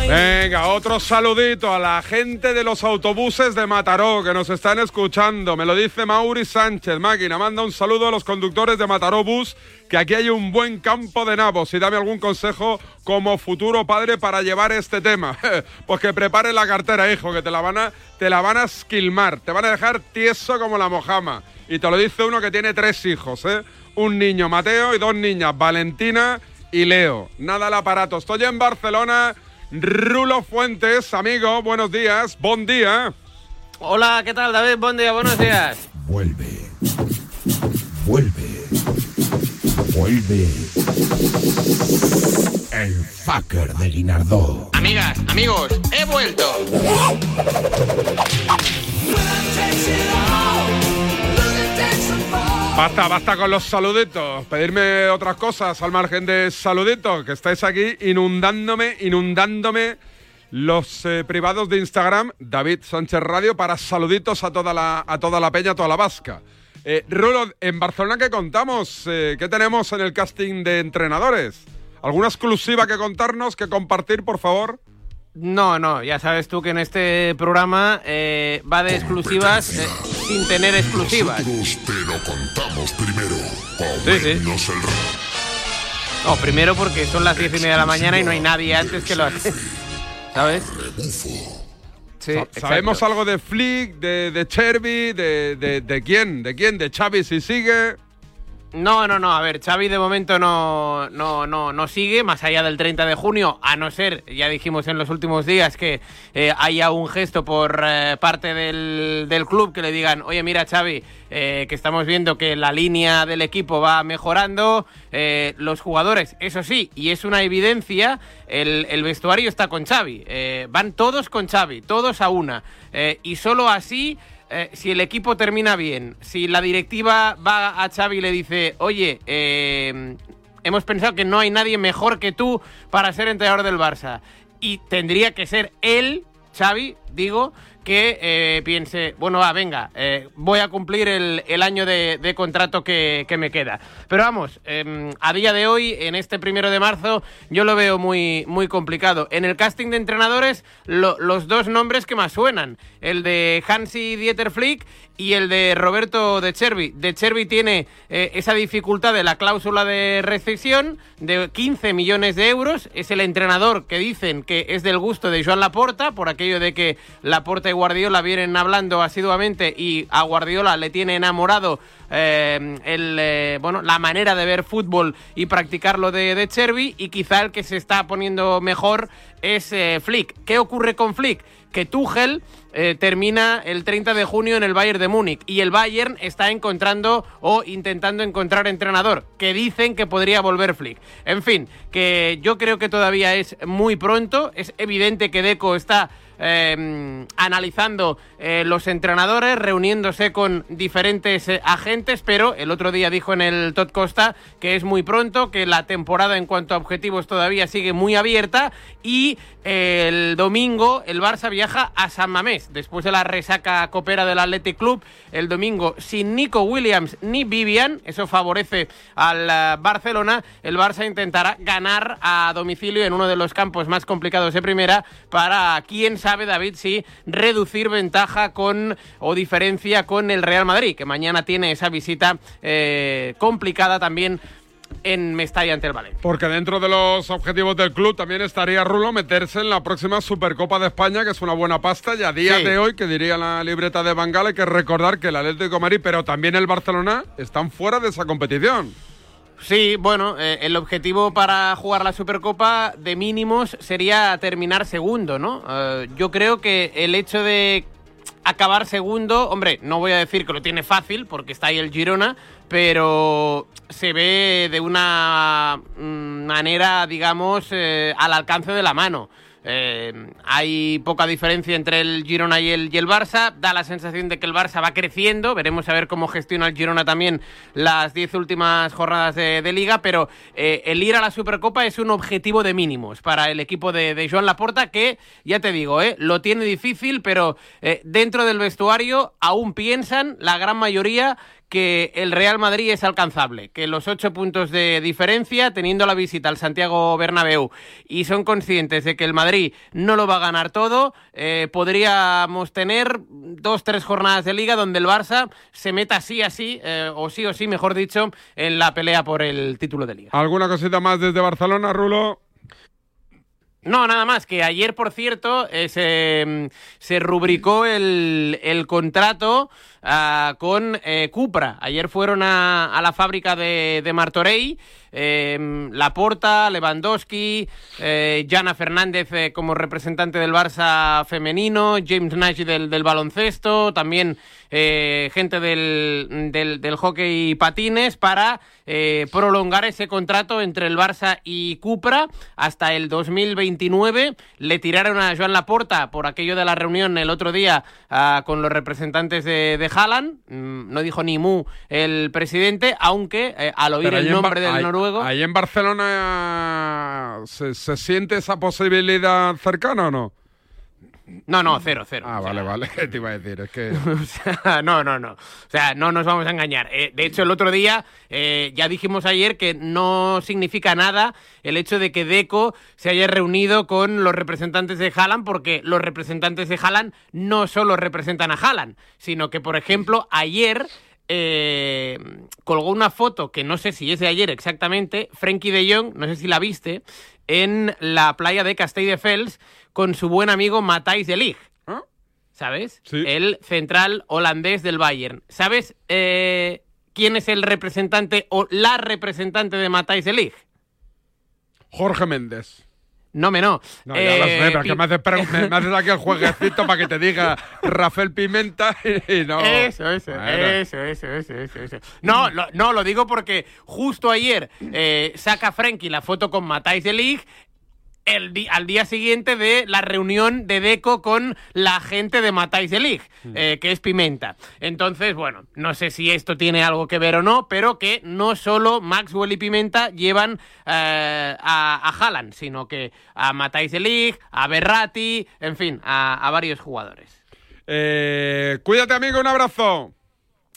Venga, otro saludito a la gente de los autobuses de Mataró que nos están escuchando. Me lo dice Mauri Sánchez, máquina. Manda un saludo a los conductores de Mataró Bus, que aquí hay un buen campo de nabos. Y dame algún consejo como futuro padre para llevar este tema. pues que prepare la cartera, hijo, que te la van a, te la van a esquilmar. Te van a dejar tieso como la mojama. Y te lo dice uno que tiene tres hijos, ¿eh? Un niño, Mateo, y dos niñas, Valentina y Leo. Nada al aparato. Estoy en Barcelona. Rulo Fuentes, amigo, buenos días, buen día. Hola, ¿qué tal, David? Buen día, buenos días. Vuelve. Vuelve. Vuelve. El fucker de Guinardó. Amigas, amigos, he vuelto. Basta, basta con los saluditos. Pedirme otras cosas al margen de saluditos, que estáis aquí inundándome, inundándome los eh, privados de Instagram, David Sánchez Radio, para saluditos a toda la, a toda la peña, a toda la vasca. Eh, Rulo, en Barcelona, ¿qué contamos? Eh, ¿Qué tenemos en el casting de entrenadores? ¿Alguna exclusiva que contarnos, que compartir, por favor? No, no, ya sabes tú que en este programa eh, va de exclusivas eh, sin tener exclusivas. Nosotros te lo contamos primero. Sí, sí. El No, primero porque son las diez y media de la mañana y no hay nadie antes que lo hace. ¿Sabes? Sí. ¿Sabemos algo de Flick, de, de Cherby, de, de, de quién? ¿De quién? ¿De Xavi si sigue? No, no, no. A ver, Xavi de momento no, no, no, no sigue más allá del 30 de junio, a no ser, ya dijimos en los últimos días, que eh, haya un gesto por eh, parte del, del club que le digan, oye, mira, Xavi, eh, que estamos viendo que la línea del equipo va mejorando, los jugadores, eso sí, y es una evidencia, el, el vestuario está con Xavi. van todos con Xavi, todos a una. y solo así eh, si el equipo termina bien, si la directiva va a Xavi y le dice, oye, eh, hemos pensado que no hay nadie mejor que tú para ser entrenador del Barça, y tendría que ser él, Xavi, digo, que eh, piense, bueno, va, venga, eh, voy a cumplir el, año de, contrato que me queda. Pero vamos, em, a día de hoy, en este primero de marzo, yo lo veo muy, muy complicado. En el casting de entrenadores, lo- los dos nombres que más suenan, el de Hansi Dieter Flick y el de Roberto De Chervi. De Chervi tiene eh, esa dificultad de la cláusula de rescisión de 15 millones de euros. Es el entrenador que dicen que es del gusto de Joan Laporta, por aquello de que Laporta y Guardiola vienen hablando asiduamente y a Guardiola le tiene enamorado eh, el, eh, bueno, la manera de ver fútbol y practicarlo de, de Chervi y quizá el que se está poniendo mejor es eh, Flick. ¿Qué ocurre con Flick? Que Tuchel eh, termina el 30 de junio en el Bayern de Múnich y el Bayern está encontrando o intentando encontrar entrenador, que dicen que podría volver Flick. En fin, que yo creo que todavía es muy pronto, es evidente que Deco está eh, analizando eh, los entrenadores, reuniéndose con diferentes eh, agentes, pero el otro día dijo en el Todd Costa que es muy pronto, que la temporada en cuanto a objetivos todavía sigue muy abierta y eh, el domingo el Barça viaja a San Mamés, después de la resaca copera del Athletic Club, el domingo sin Nico Williams ni Vivian, eso favorece al Barcelona, el Barça intentará ganar a domicilio en uno de los campos más complicados de primera para quién sabe David si reducir ventaja con o diferencia con el Real Madrid, que mañana tiene esa visita eh, complicada también en Mestalla ante el Valencia. Porque dentro de los objetivos del club también estaría Rulo meterse en la próxima Supercopa de España, que es una buena pasta. Y a día Sí. de hoy, que diría la libreta de Bangal, hay que recordar que el Atlético de Madrid, pero también el Barcelona, están fuera de esa competición. Sí, bueno, eh, el objetivo para jugar la Supercopa de mínimos sería terminar segundo, ¿no? Eh, yo creo que el hecho de acabar segundo, hombre, no voy a decir que lo tiene fácil porque está ahí el Girona, pero se ve de una mm, manera, digamos, eh, al alcance de la mano. Eh, hay poca diferencia entre el Girona y el, y el Barça. Da la sensación de que el Barça va creciendo. Veremos a ver cómo gestiona el Girona también las 10 últimas jornadas de, de liga. Pero eh, el ir a la Supercopa es un objetivo de mínimos para el equipo de, de Joan Laporta, que ya te digo, eh, lo tiene difícil, pero eh, dentro del vestuario aún piensan la gran mayoría que el Real Madrid es alcanzable, que los ocho puntos de diferencia, teniendo la visita al Santiago Bernabéu, y son conscientes de que el Madrid no lo va a ganar todo, eh, podríamos tener dos, tres jornadas de liga donde el Barça se meta sí a sí, eh, o sí o sí, mejor dicho, en la pelea por el título de liga. ¿Alguna cosita más desde Barcelona, Rulo? No, nada más, que ayer, por cierto, eh, se, mm, se rubricó el, el contrato ah, con eh, Cupra. Ayer fueron a, a la fábrica de, de Martorell eh, Laporta, Lewandowski, eh, Jana Fernández eh, como representante del Barça femenino, James Nash del, del baloncesto, también eh, gente del, del, del hockey y patines para eh, prolongar ese contrato entre el Barça y Cupra hasta el 2029. Le tiraron a Joan Laporta por aquello de la reunión el otro día ah, con los representantes de, de Haaland. Mm, no dijo ni mu el presidente, aunque eh, al oír Pero el nombre del ahí- noruego... Ahí en Barcelona se, se siente esa posibilidad cercana o no? No, no, cero, cero. Ah, vale, vale. Te iba a decir, es que. O sea, no, no, no. O sea, no nos vamos a engañar. Eh, de hecho, el otro día eh, ya dijimos ayer que no significa nada el hecho de que Deco se haya reunido con los representantes de Haaland, porque los representantes de Haaland no solo representan a Haaland, sino que, por ejemplo, ayer eh, colgó una foto que no sé si es de ayer exactamente, Frenkie de Jong, no sé si la viste, en la playa de Castelldefels con su buen amigo Matthijs de Ligt. ¿Sabes? El central holandés del Bayern. ¿Sabes eh, quién es el representante o la representante de Matthijs de Ligt? Jorge Méndez. No, me no. No, ya lo Eh, sé, pero que me haces, me- me haces aquí el jueguecito para que te diga Rafael Pimenta y no. Eso, eso, Bueno. eso, eso, eso, eso, eso. No, lo, no, lo digo porque justo ayer eh, saca Frenkie la foto con Matthijs de Ligt el al día siguiente de la reunión de Deco con la gente de Matthijs de Ligt, eh, que es Pimenta. Entonces, bueno, no sé si esto tiene algo que ver o no, pero que no solo Maxwell y Pimenta llevan eh, a, a Haaland, sino que a Matthijs de a Berratti, en fin, a, a varios jugadores. Eh, cuídate, amigo, un abrazo.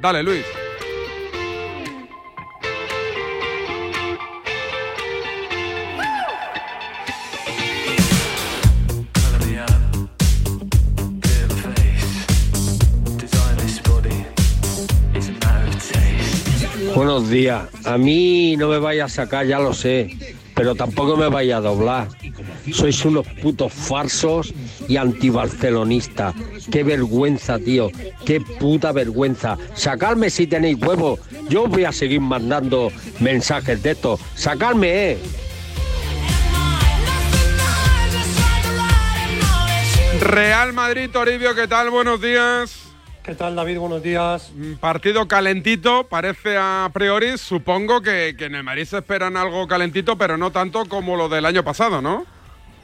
Dale, Luis. Buenos días. A mí no me vaya a sacar, ya lo sé, pero tampoco me vaya a doblar. Sois unos putos farsos y antibarcelonistas. Qué vergüenza, tío. Qué puta vergüenza. Sacarme si tenéis huevo. Yo os voy a seguir mandando mensajes de estos. Sacarme, eh. Real Madrid, Toribio, ¿qué tal? Buenos días. ¿Qué tal, David? Buenos días. Mm, Partido calentito, parece a priori. Supongo que, que en el Madrid se esperan algo calentito, pero no tanto como lo del año pasado, ¿no?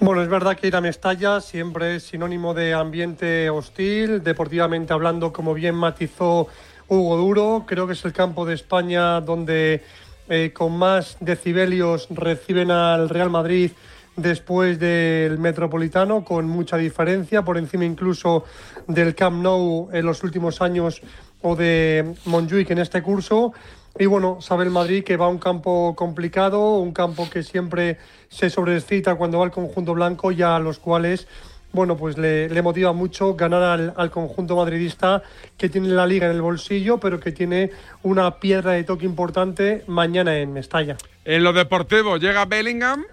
Bueno, es verdad que ir a Mestalla siempre es sinónimo de ambiente hostil, deportivamente hablando, como bien matizó Hugo Duro. Creo que es el campo de España donde eh, con más decibelios reciben al Real Madrid después del Metropolitano, con mucha diferencia, por encima incluso del Camp Nou en los últimos años o de Montjuic en este curso. Y bueno, sabe el Madrid que va a un campo complicado, un campo que siempre se sobrecita cuando va al conjunto blanco y a los cuales, bueno, pues le, le motiva mucho ganar al, al conjunto madridista que tiene la liga en el bolsillo, pero que tiene una piedra de toque importante mañana en Mestalla. En lo deportivo, llega Bellingham.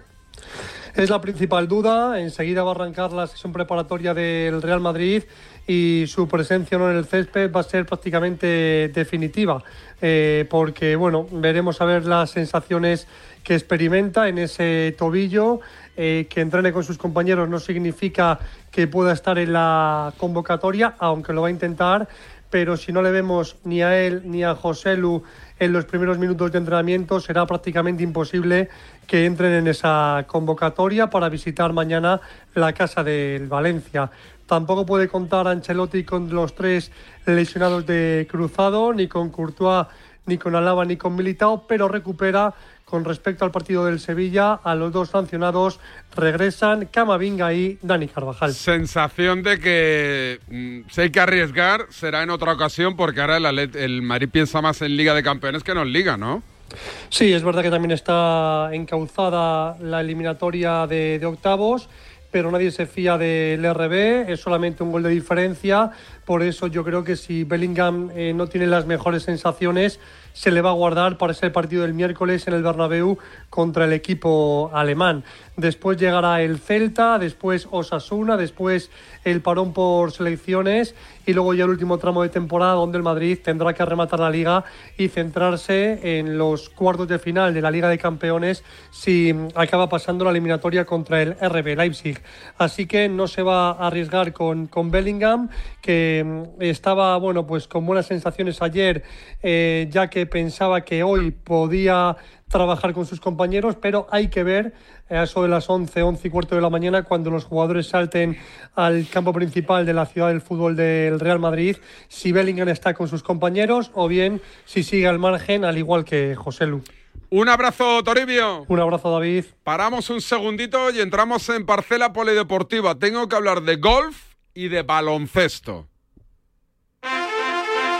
Es la principal duda. Enseguida va a arrancar la sesión preparatoria del Real Madrid y su presencia no en el césped va a ser prácticamente definitiva. eh, porque, bueno, veremos a ver las sensaciones que experimenta en ese tobillo. eh, que entrene con sus compañeros no significa que pueda estar en la convocatoria, aunque lo va a intentar. Pero si no le vemos ni a él ni a José Lu en los primeros minutos de entrenamiento, será prácticamente imposible que entren en esa convocatoria para visitar mañana la casa del Valencia. Tampoco puede contar Ancelotti con los tres lesionados de cruzado, ni con Courtois, ni con Alaba, ni con Militao, pero recupera con respecto al partido del Sevilla a los dos sancionados regresan Camavinga y Dani Carvajal. Sensación de que mm, si hay que arriesgar será en otra ocasión porque ahora el, el Madrid piensa más en Liga de Campeones que no en Liga, ¿no? Sí, es verdad que también está encauzada la eliminatoria de, de octavos, pero nadie se fía del RB, es solamente un gol de diferencia, por eso yo creo que si Bellingham eh, no tiene las mejores sensaciones, se le va a guardar para ese partido del miércoles en el Bernabéu contra el equipo alemán. Después llegará el Celta, después Osasuna, después el parón por selecciones y luego ya el último tramo de temporada donde el Madrid tendrá que rematar la liga y centrarse en los cuartos de final de la Liga de Campeones si acaba pasando la eliminatoria contra el RB Leipzig. Así que no se va a arriesgar con, con Bellingham, que mm, estaba bueno pues con buenas sensaciones ayer, eh, ya que pensaba que hoy podía trabajar con sus compañeros, pero hay que ver eh, a eso de las 11, 11 y cuarto de la mañana, cuando los jugadores salten al campo principal de la ciudad del fútbol del Real Madrid, si Bellingham está con sus compañeros o bien si sigue al margen, al igual que José Lu. Un abrazo, Toribio. Un abrazo, David. Paramos un segundito y entramos en parcela polideportiva. Tengo que hablar de golf y de baloncesto.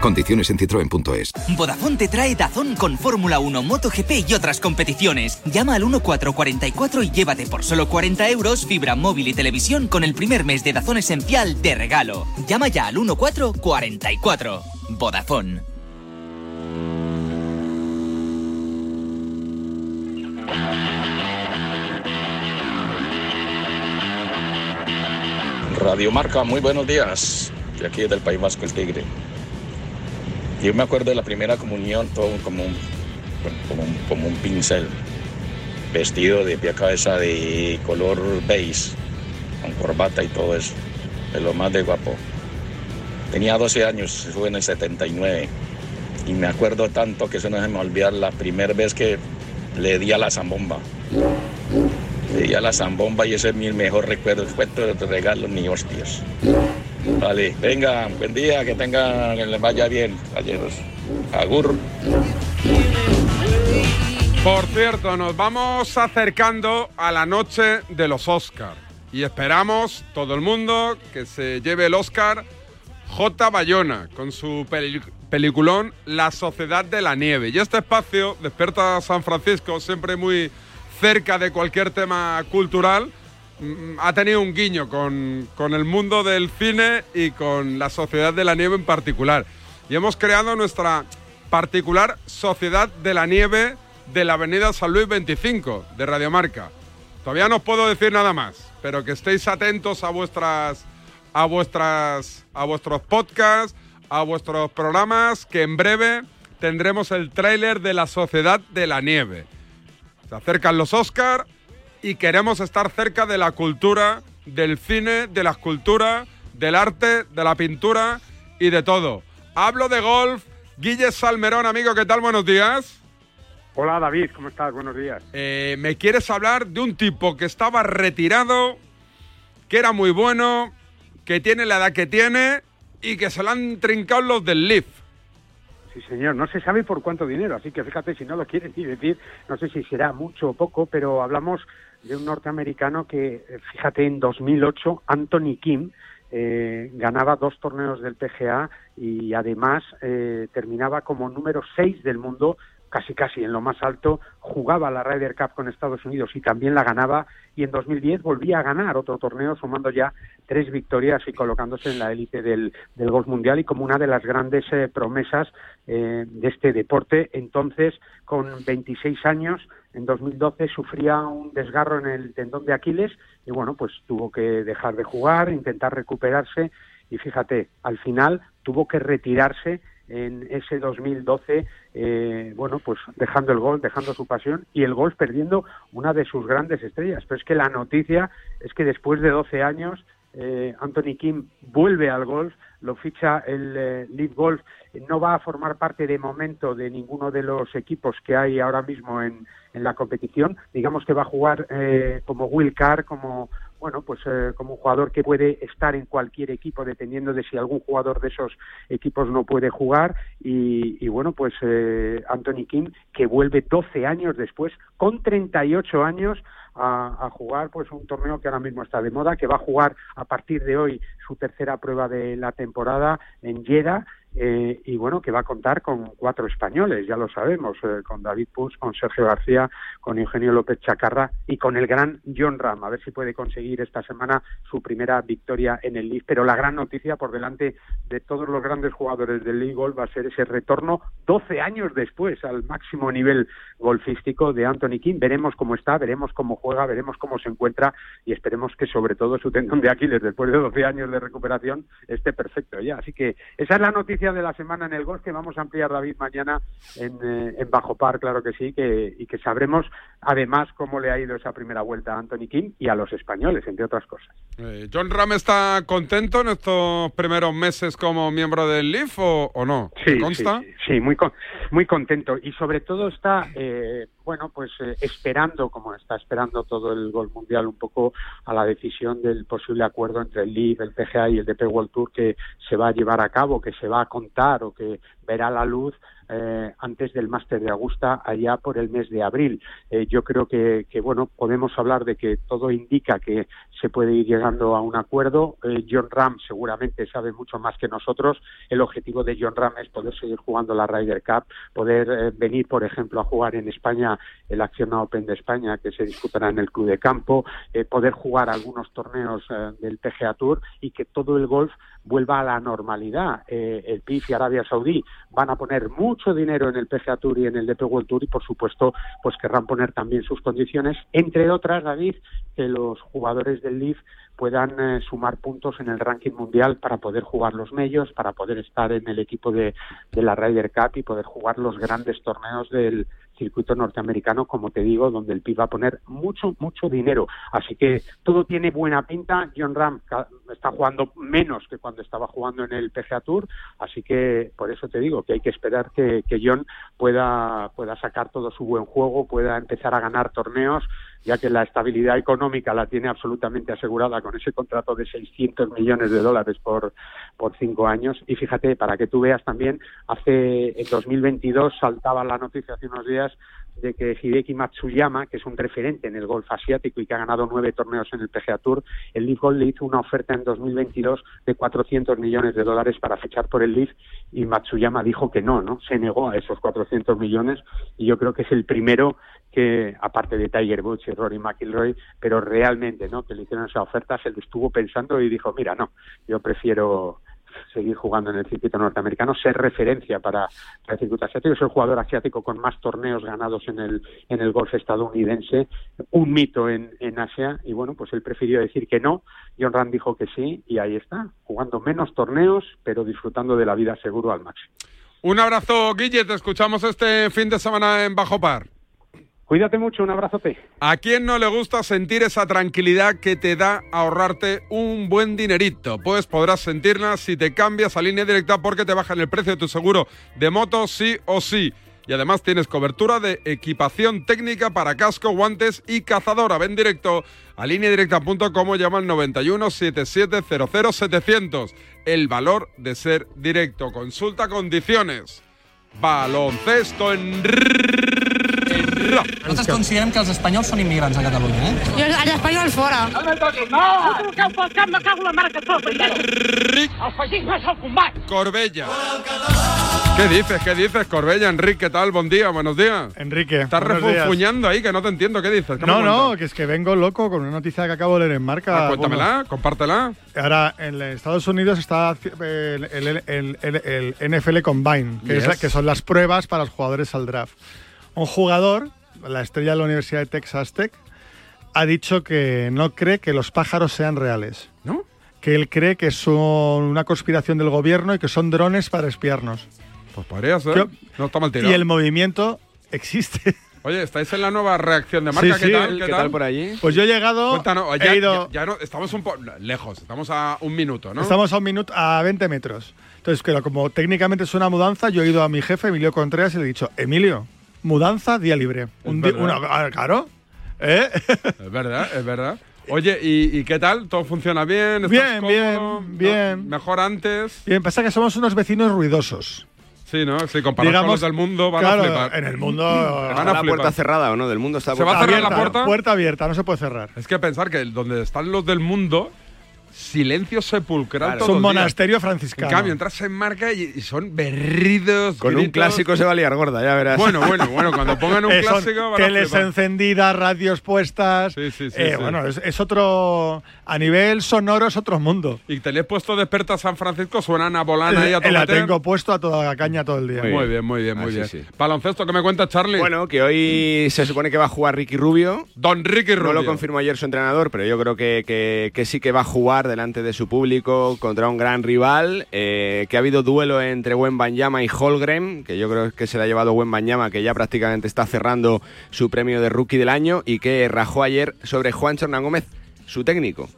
Condiciones en citroen.es. Vodafone te trae Dazón con Fórmula 1, MotoGP y otras competiciones. Llama al 1444 y llévate por solo 40 euros fibra móvil y televisión con el primer mes de Dazón Esencial de regalo. Llama ya al 1444. Vodafone. Radio Marca, muy buenos días. De aquí del País Vasco, el Tigre. Yo me acuerdo de la primera comunión, todo como un, como un, como un pincel, vestido de pie a cabeza de color beige, con corbata y todo eso, de lo más de guapo. Tenía 12 años, fue en el 79, y me acuerdo tanto que eso no se me va a olvidar la primera vez que le di a la zambomba. Le di a la zambomba y ese es mi mejor recuerdo, fue de regalo ni hostias. Vale, venga, buen día, que tengan, que les vaya bien, caballeros. Agur. Por cierto, nos vamos acercando a la noche de los Oscar y esperamos todo el mundo que se lleve el Oscar J. Bayona con su peli- peliculón La Sociedad de la Nieve. Y este espacio, Despierta San Francisco, siempre muy cerca de cualquier tema cultural, ha tenido un guiño con, con el mundo del cine y con la Sociedad de la Nieve en particular. Y hemos creado nuestra particular Sociedad de la Nieve de la Avenida San Luis 25 de Radiomarca. Todavía no os puedo decir nada más, pero que estéis atentos a vuestras a vuestras a vuestros podcasts, a vuestros programas que en breve tendremos el tráiler de la Sociedad de la Nieve. Se acercan los Oscar y queremos estar cerca de la cultura, del cine, de la escultura, del arte, de la pintura y de todo. Hablo de golf. Guille Salmerón, amigo, ¿qué tal? Buenos días. Hola David, ¿cómo estás? Buenos días. Eh, me quieres hablar de un tipo que estaba retirado, que era muy bueno, que tiene la edad que tiene y que se lo han trincado los del Leaf. Sí, señor, no se sabe por cuánto dinero, así que fíjate si no lo quieres ni decir, no sé si será mucho o poco, pero hablamos de un norteamericano que, eh, fíjate, en 2008, Anthony Kim, eh, ganaba dos torneos del PGA y además eh, terminaba como número 6 del mundo, casi casi en lo más alto, jugaba la Ryder Cup con Estados Unidos y también la ganaba y en 2010 volvía a ganar otro torneo sumando ya tres victorias y colocándose en la élite del, golf mundial y como una de las grandes eh, promesas eh, de este deporte. Entonces, con 26 años, en 2012 sufría un desgarro en el tendón de Aquiles y bueno, pues tuvo que dejar de jugar, intentar recuperarse y fíjate, al final tuvo que retirarse en ese 2012, eh, bueno, pues dejando el golf, dejando su pasión y el golf perdiendo una de sus grandes estrellas. Pero es que la noticia es que después de 12 años, eh, Anthony Kim vuelve al golf, lo ficha el eh, Golf, no va a formar parte de momento de ninguno de los equipos que hay ahora mismo en, en la competición. Digamos que va a jugar eh, como Will Carr, como bueno, pues eh, como un jugador que puede estar en cualquier equipo dependiendo de si algún jugador de esos equipos no puede jugar. Y, y bueno, pues eh, Anthony Kim que vuelve 12 años después con 38 años a, a, jugar pues un torneo que ahora mismo está de moda, que va a jugar a partir de hoy su tercera prueba de la temporada en Jeddah eh, y bueno, que va a contar con cuatro españoles, ya lo sabemos, eh, con David Puig, con Sergio García, con Eugenio López Chacarra y con el gran John Ram, a ver si puede conseguir esta semana su primera victoria en el League. Pero la gran noticia por delante de todos los grandes jugadores del League Golf va a ser ese retorno 12 años después al máximo nivel golfístico de Anthony King. Veremos cómo está, veremos cómo juega, veremos cómo se encuentra y esperemos que sobre todo su tendón de Aquiles después de 12 años de recuperación esté perfecto ya. Así que esa es la noticia de la semana en el golf que vamos a ampliar David mañana en, eh, en Bajo Par, claro que sí, que, y que sabremos además cómo le ha ido esa primera vuelta a Anthony King y a los españoles, entre otras cosas. Eh, ¿John Ram está contento en estos primeros meses como miembro del LIF o, o no? Sí, consta? sí, sí, muy, con, muy contento y sobre todo está, eh, bueno, pues eh, esperando, como está esperando todo el gol mundial, un poco a la decisión del posible acuerdo entre el LIV, el PGA y el DP World Tour que se va a llevar a cabo, que se va a contar o que verá la luz eh, antes del máster de Augusta allá por el mes de abril. Eh, yo creo que, bueno, podemos hablar de que todo indica que se puede ir llegando a un acuerdo. Eh, John Ram seguramente sabe mucho más que nosotros. El objetivo de John Ram es poder seguir jugando la Ryder Cup, poder venir, por ejemplo, a jugar en España el Acciona Open de España que se disputará en el Club de Campo, poder jugar algunos torneos del PGA Tour y que todo el golf vuelva a la normalidad. El PIF y Arabia Saudí van a poner mucho dinero en el PGA Tour y en el DP World Tour y por supuesto pues querrán poner también sus condiciones, entre otras, David, que los jugadores del LIV puedan eh, sumar puntos en el ranking mundial para poder jugar los medios, para poder estar en el equipo de, la Ryder Cup y poder jugar los grandes torneos del circuito norteamericano, como te digo, donde el PIB va a poner mucho, mucho dinero. Así que todo tiene buena pinta. John Ram está jugando menos que cuando estaba jugando en el PGA Tour, así que por eso te digo que hay que esperar que, que John pueda, pueda sacar todo su buen juego, pueda empezar a ganar torneos ya que la estabilidad económica la tiene absolutamente asegurada con ese contrato de 600 millones de dólares por, por cinco años. Y fíjate, para que tú veas también, hace en 2022 saltaba la noticia hace unos días de que Hideki Matsuyama, que es un referente en el golf asiático y que ha ganado nueve torneos en el PGA Tour, el Leaf Golf le hizo una oferta en 2022 de 400 millones de dólares para fechar por el Leaf y Matsuyama dijo que no, ¿no? Se negó a esos 400 millones y yo creo que es el primero que, aparte de Tiger Woods y Rory McIlroy, pero realmente, ¿no? Que le hicieron esa oferta, se lo estuvo pensando y dijo, mira, no, yo prefiero seguir jugando en el circuito norteamericano, ser referencia para, el circuito asiático. Es el jugador asiático con más torneos ganados en el, en el golf estadounidense, un mito en, en Asia, y bueno, pues él prefirió decir que no. John Rand dijo que sí, y ahí está, jugando menos torneos, pero disfrutando de la vida seguro al máximo. Un abrazo, Guille, te escuchamos este fin de semana en Bajo Par. Cuídate mucho, un abrazote. ¿A quién no le gusta sentir esa tranquilidad que te da ahorrarte un buen dinerito? Pues podrás sentirla si te cambias a línea directa porque te bajan el precio de tu seguro de moto sí o sí. Y además tienes cobertura de equipación técnica para casco, guantes y cazadora. Ven directo a lineadirecta.com llama al 91 77 00 700. El valor de ser directo. Consulta condiciones. Baloncesto en Nosaltres considerem que els espanyols són immigrants a Catalunya, eh? Jo, els espanyols fora. No me toquis, no! No truqueu pel cap, me cago la mare que tot. El feixisme és el combat. Corbella. ¿Qué dices? ¿Qué dices, Corbella? Enrique, ¿qué tal? Buen día, buenos días. Enrique. Estás buenos días. refunfuñando ahí, que no te entiendo. ¿Qué dices? ¿Qué me No, no, cuentas? que es que vengo loco con una noticia que acabo de leer en marca. Ah, cuéntamela, compártela. Ahora, en Estados Unidos está el, el- el- el- el NFL Combine, que, es la- Yes. que son las pruebas para los jugadores al draft. Un jugador, la estrella de la Universidad de Texas Tech, ha dicho que no cree que los pájaros sean reales. ¿No? Que él cree que son una conspiración del gobierno y que son drones para espiarnos. Pues podría ser. ¿Qué- No está mal tirado. Y el movimiento existe. Oye, estáis en la nueva reacción de marca. Sí, ¿Qué sí. tal? ¿Qué ¿Qué, tal por allí? Pues yo he llegado, Cuéntanos, he ya, ido- ya- ya no, estamos un poco lejos, estamos a un minuto, ¿no? Estamos a un minuto, a 20 metros. Entonces, pero como técnicamente es una mudanza, yo he ido a mi jefe, Emilio Contreras, y le he dicho, Emilio, mudanza, día libre. Un di- una- ah, claro. ¿Eh? Es verdad, es verdad. Oye, ¿y, y qué tal? ¿Todo funciona bien? ¿Estás Bien, cómodo? bien, bien. ¿No? ¿Mejor antes? Bien, pasa que somos unos vecinos ruidosos. Sí, ¿no? Si comparado con los del mundo, van claro, a flipar. en el mundo... Van ¿Está a la puerta cerrada o no? Del mundo está ¿Se va a cerrar la Abierta, puerta? Puerta abierta, no se puede cerrar. Es que pensar que donde están los del mundo, silencio sepulcral Claro. todo Es un día. monasterio En franciscano. cambio, entras en marca y, y son berridos. Con un clásico se va a liar gorda, ya verás. Bueno, bueno, bueno, cuando pongan un Eh, clásico teles encendidas, radios puestas. Sí, sí, sí, Eh, sí. Bueno, es, es otro. A nivel sonoro es otro mundo. Y te le he puesto desperta San Francisco, suenan a Bolana y a Eh, la tengo puesto a toda la caña todo el día. Muy bien, muy bien, muy Así bien. sí. Baloncesto, ¿qué me cuenta Charlie? Bueno, que hoy se supone que va a jugar Ricky Rubio. Don Ricky No Rubio. lo confirmó ayer su entrenador, pero yo creo que, que- que sí que va a jugar delante de su público contra un gran rival. eh, que ha habido duelo entre Banyama y Holgren, que yo creo que se le ha llevado Banyama, que ya prácticamente está cerrando su premio de rookie del año, y que rajó ayer sobre Juan Hernán Gómez, su técnico.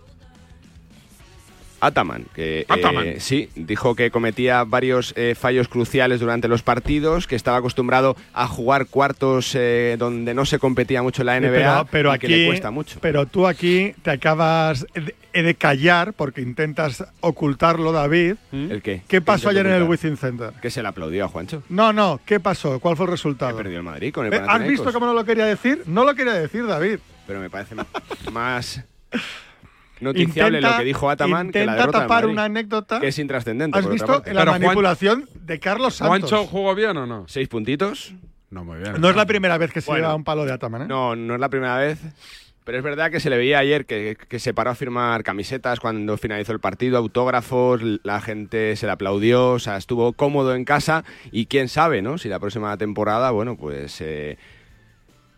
Ataman, que Ataman. eh, sí, dijo que cometía varios eh, fallos cruciales durante los partidos, que estaba acostumbrado a jugar cuartos eh, donde no se competía mucho en la NBA pero, pero y aquí, que le cuesta mucho. Pero tú aquí te acabas de, de callar porque intentas ocultarlo, David. ¿El qué? ¿Qué pasó ayer en el? Wizzing Center? Que se le aplaudió a Juancho. No, no, ¿qué pasó? ¿Cuál fue el resultado? Perdió el Madrid con el ¿Has visto cómo no lo quería decir? No lo quería decir, David. Pero me parece más noticiable Intenta- lo que dijo Ataman que la intenta derrota tapar Madrid, una anécdota. que es intrascendente. ¿Has por otra visto parte. la Pero Juan- manipulación de Carlos Santos? ¿Juancho jugó bien o no? Seis puntitos. No, muy bien. No es la primera vez que se Bueno. lleva un palo de Ataman, ¿eh? No, no es la primera vez. Pero es verdad que se le veía ayer que, que se paró a firmar camisetas cuando finalizó el partido, autógrafos, la gente se le aplaudió, o sea, estuvo cómodo en casa y quién sabe, ¿no? Si la próxima temporada, bueno, pues eh,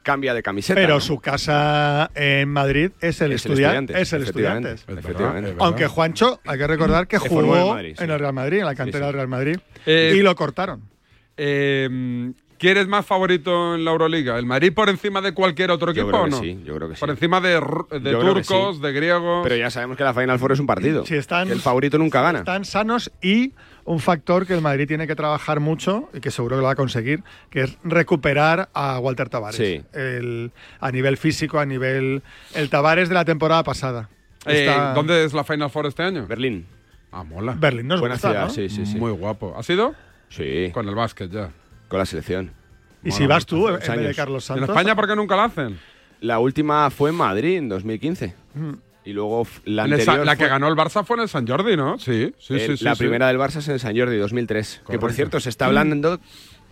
cambia de camiseta. Pero ¿no? su casa en Madrid es el Es el estudiante. Es el efectivamente, estudiante. efectivamente. Es. Aunque Juancho, hay que recordar que jugó Madrid, sí. en el Real Madrid, en la cantera Sí, sí. del Real Madrid. Eh, y lo cortaron. Eh, ¿Quién es más favorito en la Euroliga? ¿El Madrid por encima de cualquier otro Yo equipo creo o que no? sí, yo creo que sí. Por encima de, turcos, sí. de griegos. Pero ya sabemos que la Final Four es un partido. Si están, el favorito nunca gana. Están sanos y un factor que el Madrid tiene que trabajar mucho y que seguro que lo va a conseguir, que es recuperar a Walter Tavares. Sí. El- a nivel físico, a nivel... El Tavares de la temporada pasada. Eh, Está- ¿Dónde es la Final Four este año? Berlín. Ah, mola. Berlín nos Buena gusta, ciudad, ¿no? sí, sí, sí. Muy guapo. ¿Has ido? Sí, Con el básquet ya. con la selección. Y si vas tú, en vez de. Carlos ¿En Santos... España por qué nunca la hacen? La última fue en Madrid en 2015. Mm. Y luego la anterior la que fue- ganó el Barça fue en el San Jordi, ¿no? Sí, sí, el- sí. sí, la sí. primera del Barça es en el San Jordi 2003. Que por Correcto. cierto, se está hablando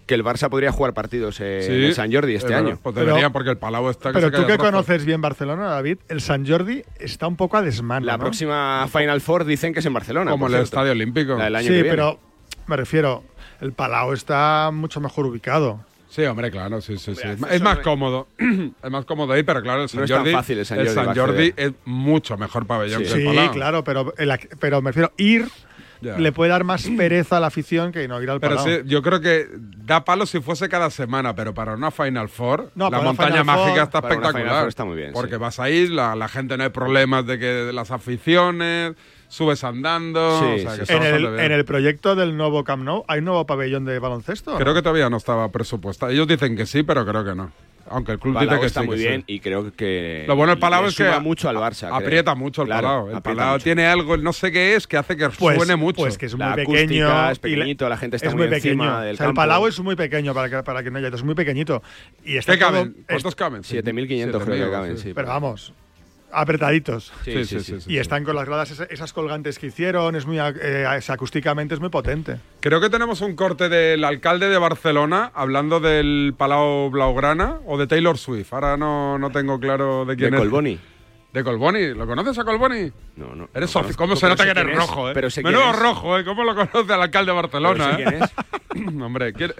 que el Barça podría jugar partidos eh, Sí, en el San Jordi este eh, año. Pues Pero- debería, porque el Palau está que Pero se tú que conoces bien Barcelona, David, el San Jordi está un poco a desmano, La ¿no? próxima Final Four dicen que es en Barcelona. Como el cierto. Estadio Olímpico. La del año Sí, que viene. pero me refiero, el Palau está mucho mejor ubicado. Sí, hombre, claro, sí, sí, sí. Hombre, Es más no- cómodo. es más cómodo ahí, pero claro, el San No es tan Jordi, fácil el San Jordi para Jordi acceder. es mucho mejor pabellón Sí. que el Sí, Palau. claro, pero, el ac- pero me refiero, ir Ya. le puede dar más pereza a la afición que no ir al Pero Palau. sí, yo creo que da palo si fuese cada semana, pero para una Final Four, No, la montaña Final mágica Four- está para una Final espectacular. Four está muy bien, Porque sí. vas ahí, la, la gente no hay problemas de que de las aficiones, subes andando. Sí, o sea, sí, que sí. está en, el, en el proyecto del nuevo Camp Nou, ¿hay nuevo pabellón de baloncesto? Creo no? que todavía no estaba presupuestado. Ellos dicen que sí, pero creo que no. Aunque el club Palau dice que está sí. muy que sí. bien y creo que Lo bueno del Palau es que mucho al Barça. creo. Aprieta mucho el Claro, Palau. El Palau mucho. tiene algo, no sé qué es, que hace que Pues, suene mucho. pues que es muy pequeño. es pequeñito, la gente está es muy muy encima pequeño. del O sea, el. Palau es muy pequeño para que, para que no haya, es muy pequeñito. Y está ¿Qué caben? es- ¿Cuántos caben? 7.500 creo que caben, sí. Pero vamos, apretaditos. Sí, sí, sí. y están con las gradas esas, esas colgantes que hicieron, es muy ac- eh, es- acústicamente es muy potente. Creo que tenemos un corte del alcalde de Barcelona hablando del Palau Blaugrana o de Taylor Swift. Ahora no, no tengo claro de quién De es. Colboni. ¿De Colboni? ¿Lo conoces a Colboni? No, no. Eres no socio. ¿Cómo se nota que eres rojo, eh? Pero sé quién Menudo es. rojo, eh. ¿Cómo lo conoce al alcalde de Barcelona, Pero sé eh? quién es. Hombre, ¿quién-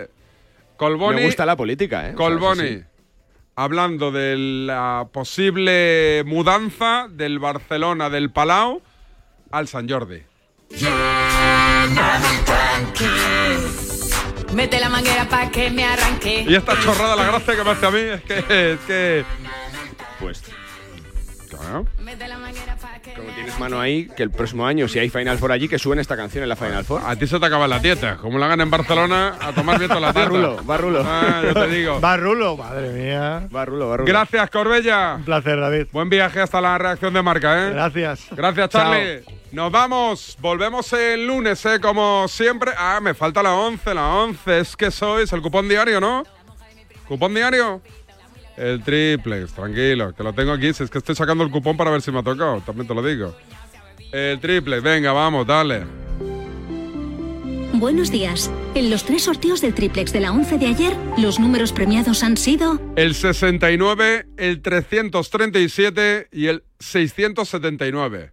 Colboni. Me gusta la política, ¿eh? O sea, Colboni. Hablando de la posible mudanza del Barcelona del Palau al San Jordi. Mete la manguera pa' que me arranque. Y esta chorrada, la gracia que me hace a mí es que. Es que Pues claro. como tienes mano ahí, que el próximo año, si hay Final Four allí, que suene esta canción en la Final Four. A ti se te acaba la dieta. Como la hagan en Barcelona, a tomar viento la dieta. Barrulo, barrulo. Ah, yo te digo. Barrulo, madre mía. Barrulo, barrulo. Gracias, Corbella. Un placer, David. Buen viaje hasta la reacción de marca, ¿eh? Gracias. Gracias, Charlie. Nos vamos. Volvemos el lunes, ¿eh? Como siempre. Ah, me falta la 11, la 11. Es que sois el cupón diario, ¿no? ¿Cupón diario? El triplex, tranquilo, que lo tengo aquí. Si es que estoy sacando el cupón para ver si me ha tocado, también te lo digo. El triplex, venga, vamos, dale. Buenos días. En los tres sorteos del triplex de la 11 de ayer, los números premiados han sido El 69, el 337 y el 679.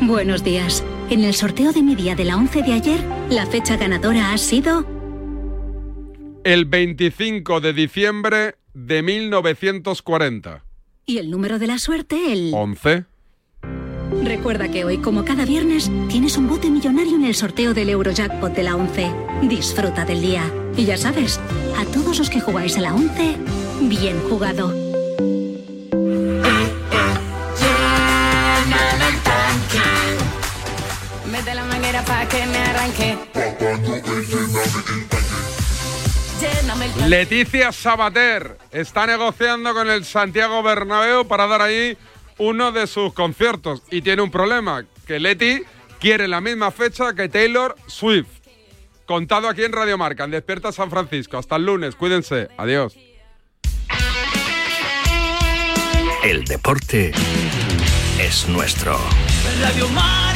Buenos días. En el sorteo de mi día de la 11 de ayer, la fecha ganadora ha sido El 25 de diciembre de 1940. y el número de la suerte el 11. Recuerda que hoy, como cada viernes, tienes un bote millonario en el sorteo del Eurojackpot de la 11. Disfruta del día. Y ya sabes, a todos los que jugáis a la 11, bien jugado. Mete la manguera pa' que me arranque. Leticia Sabater está negociando con el Santiago Bernabéu para dar ahí uno de sus conciertos y tiene un problema, que Leti quiere la misma fecha que Taylor Swift. Contado aquí en Radio Marca, en Despierta San Francisco. Hasta el lunes, cuídense. Adiós. El deporte es nuestro. Radio Marca.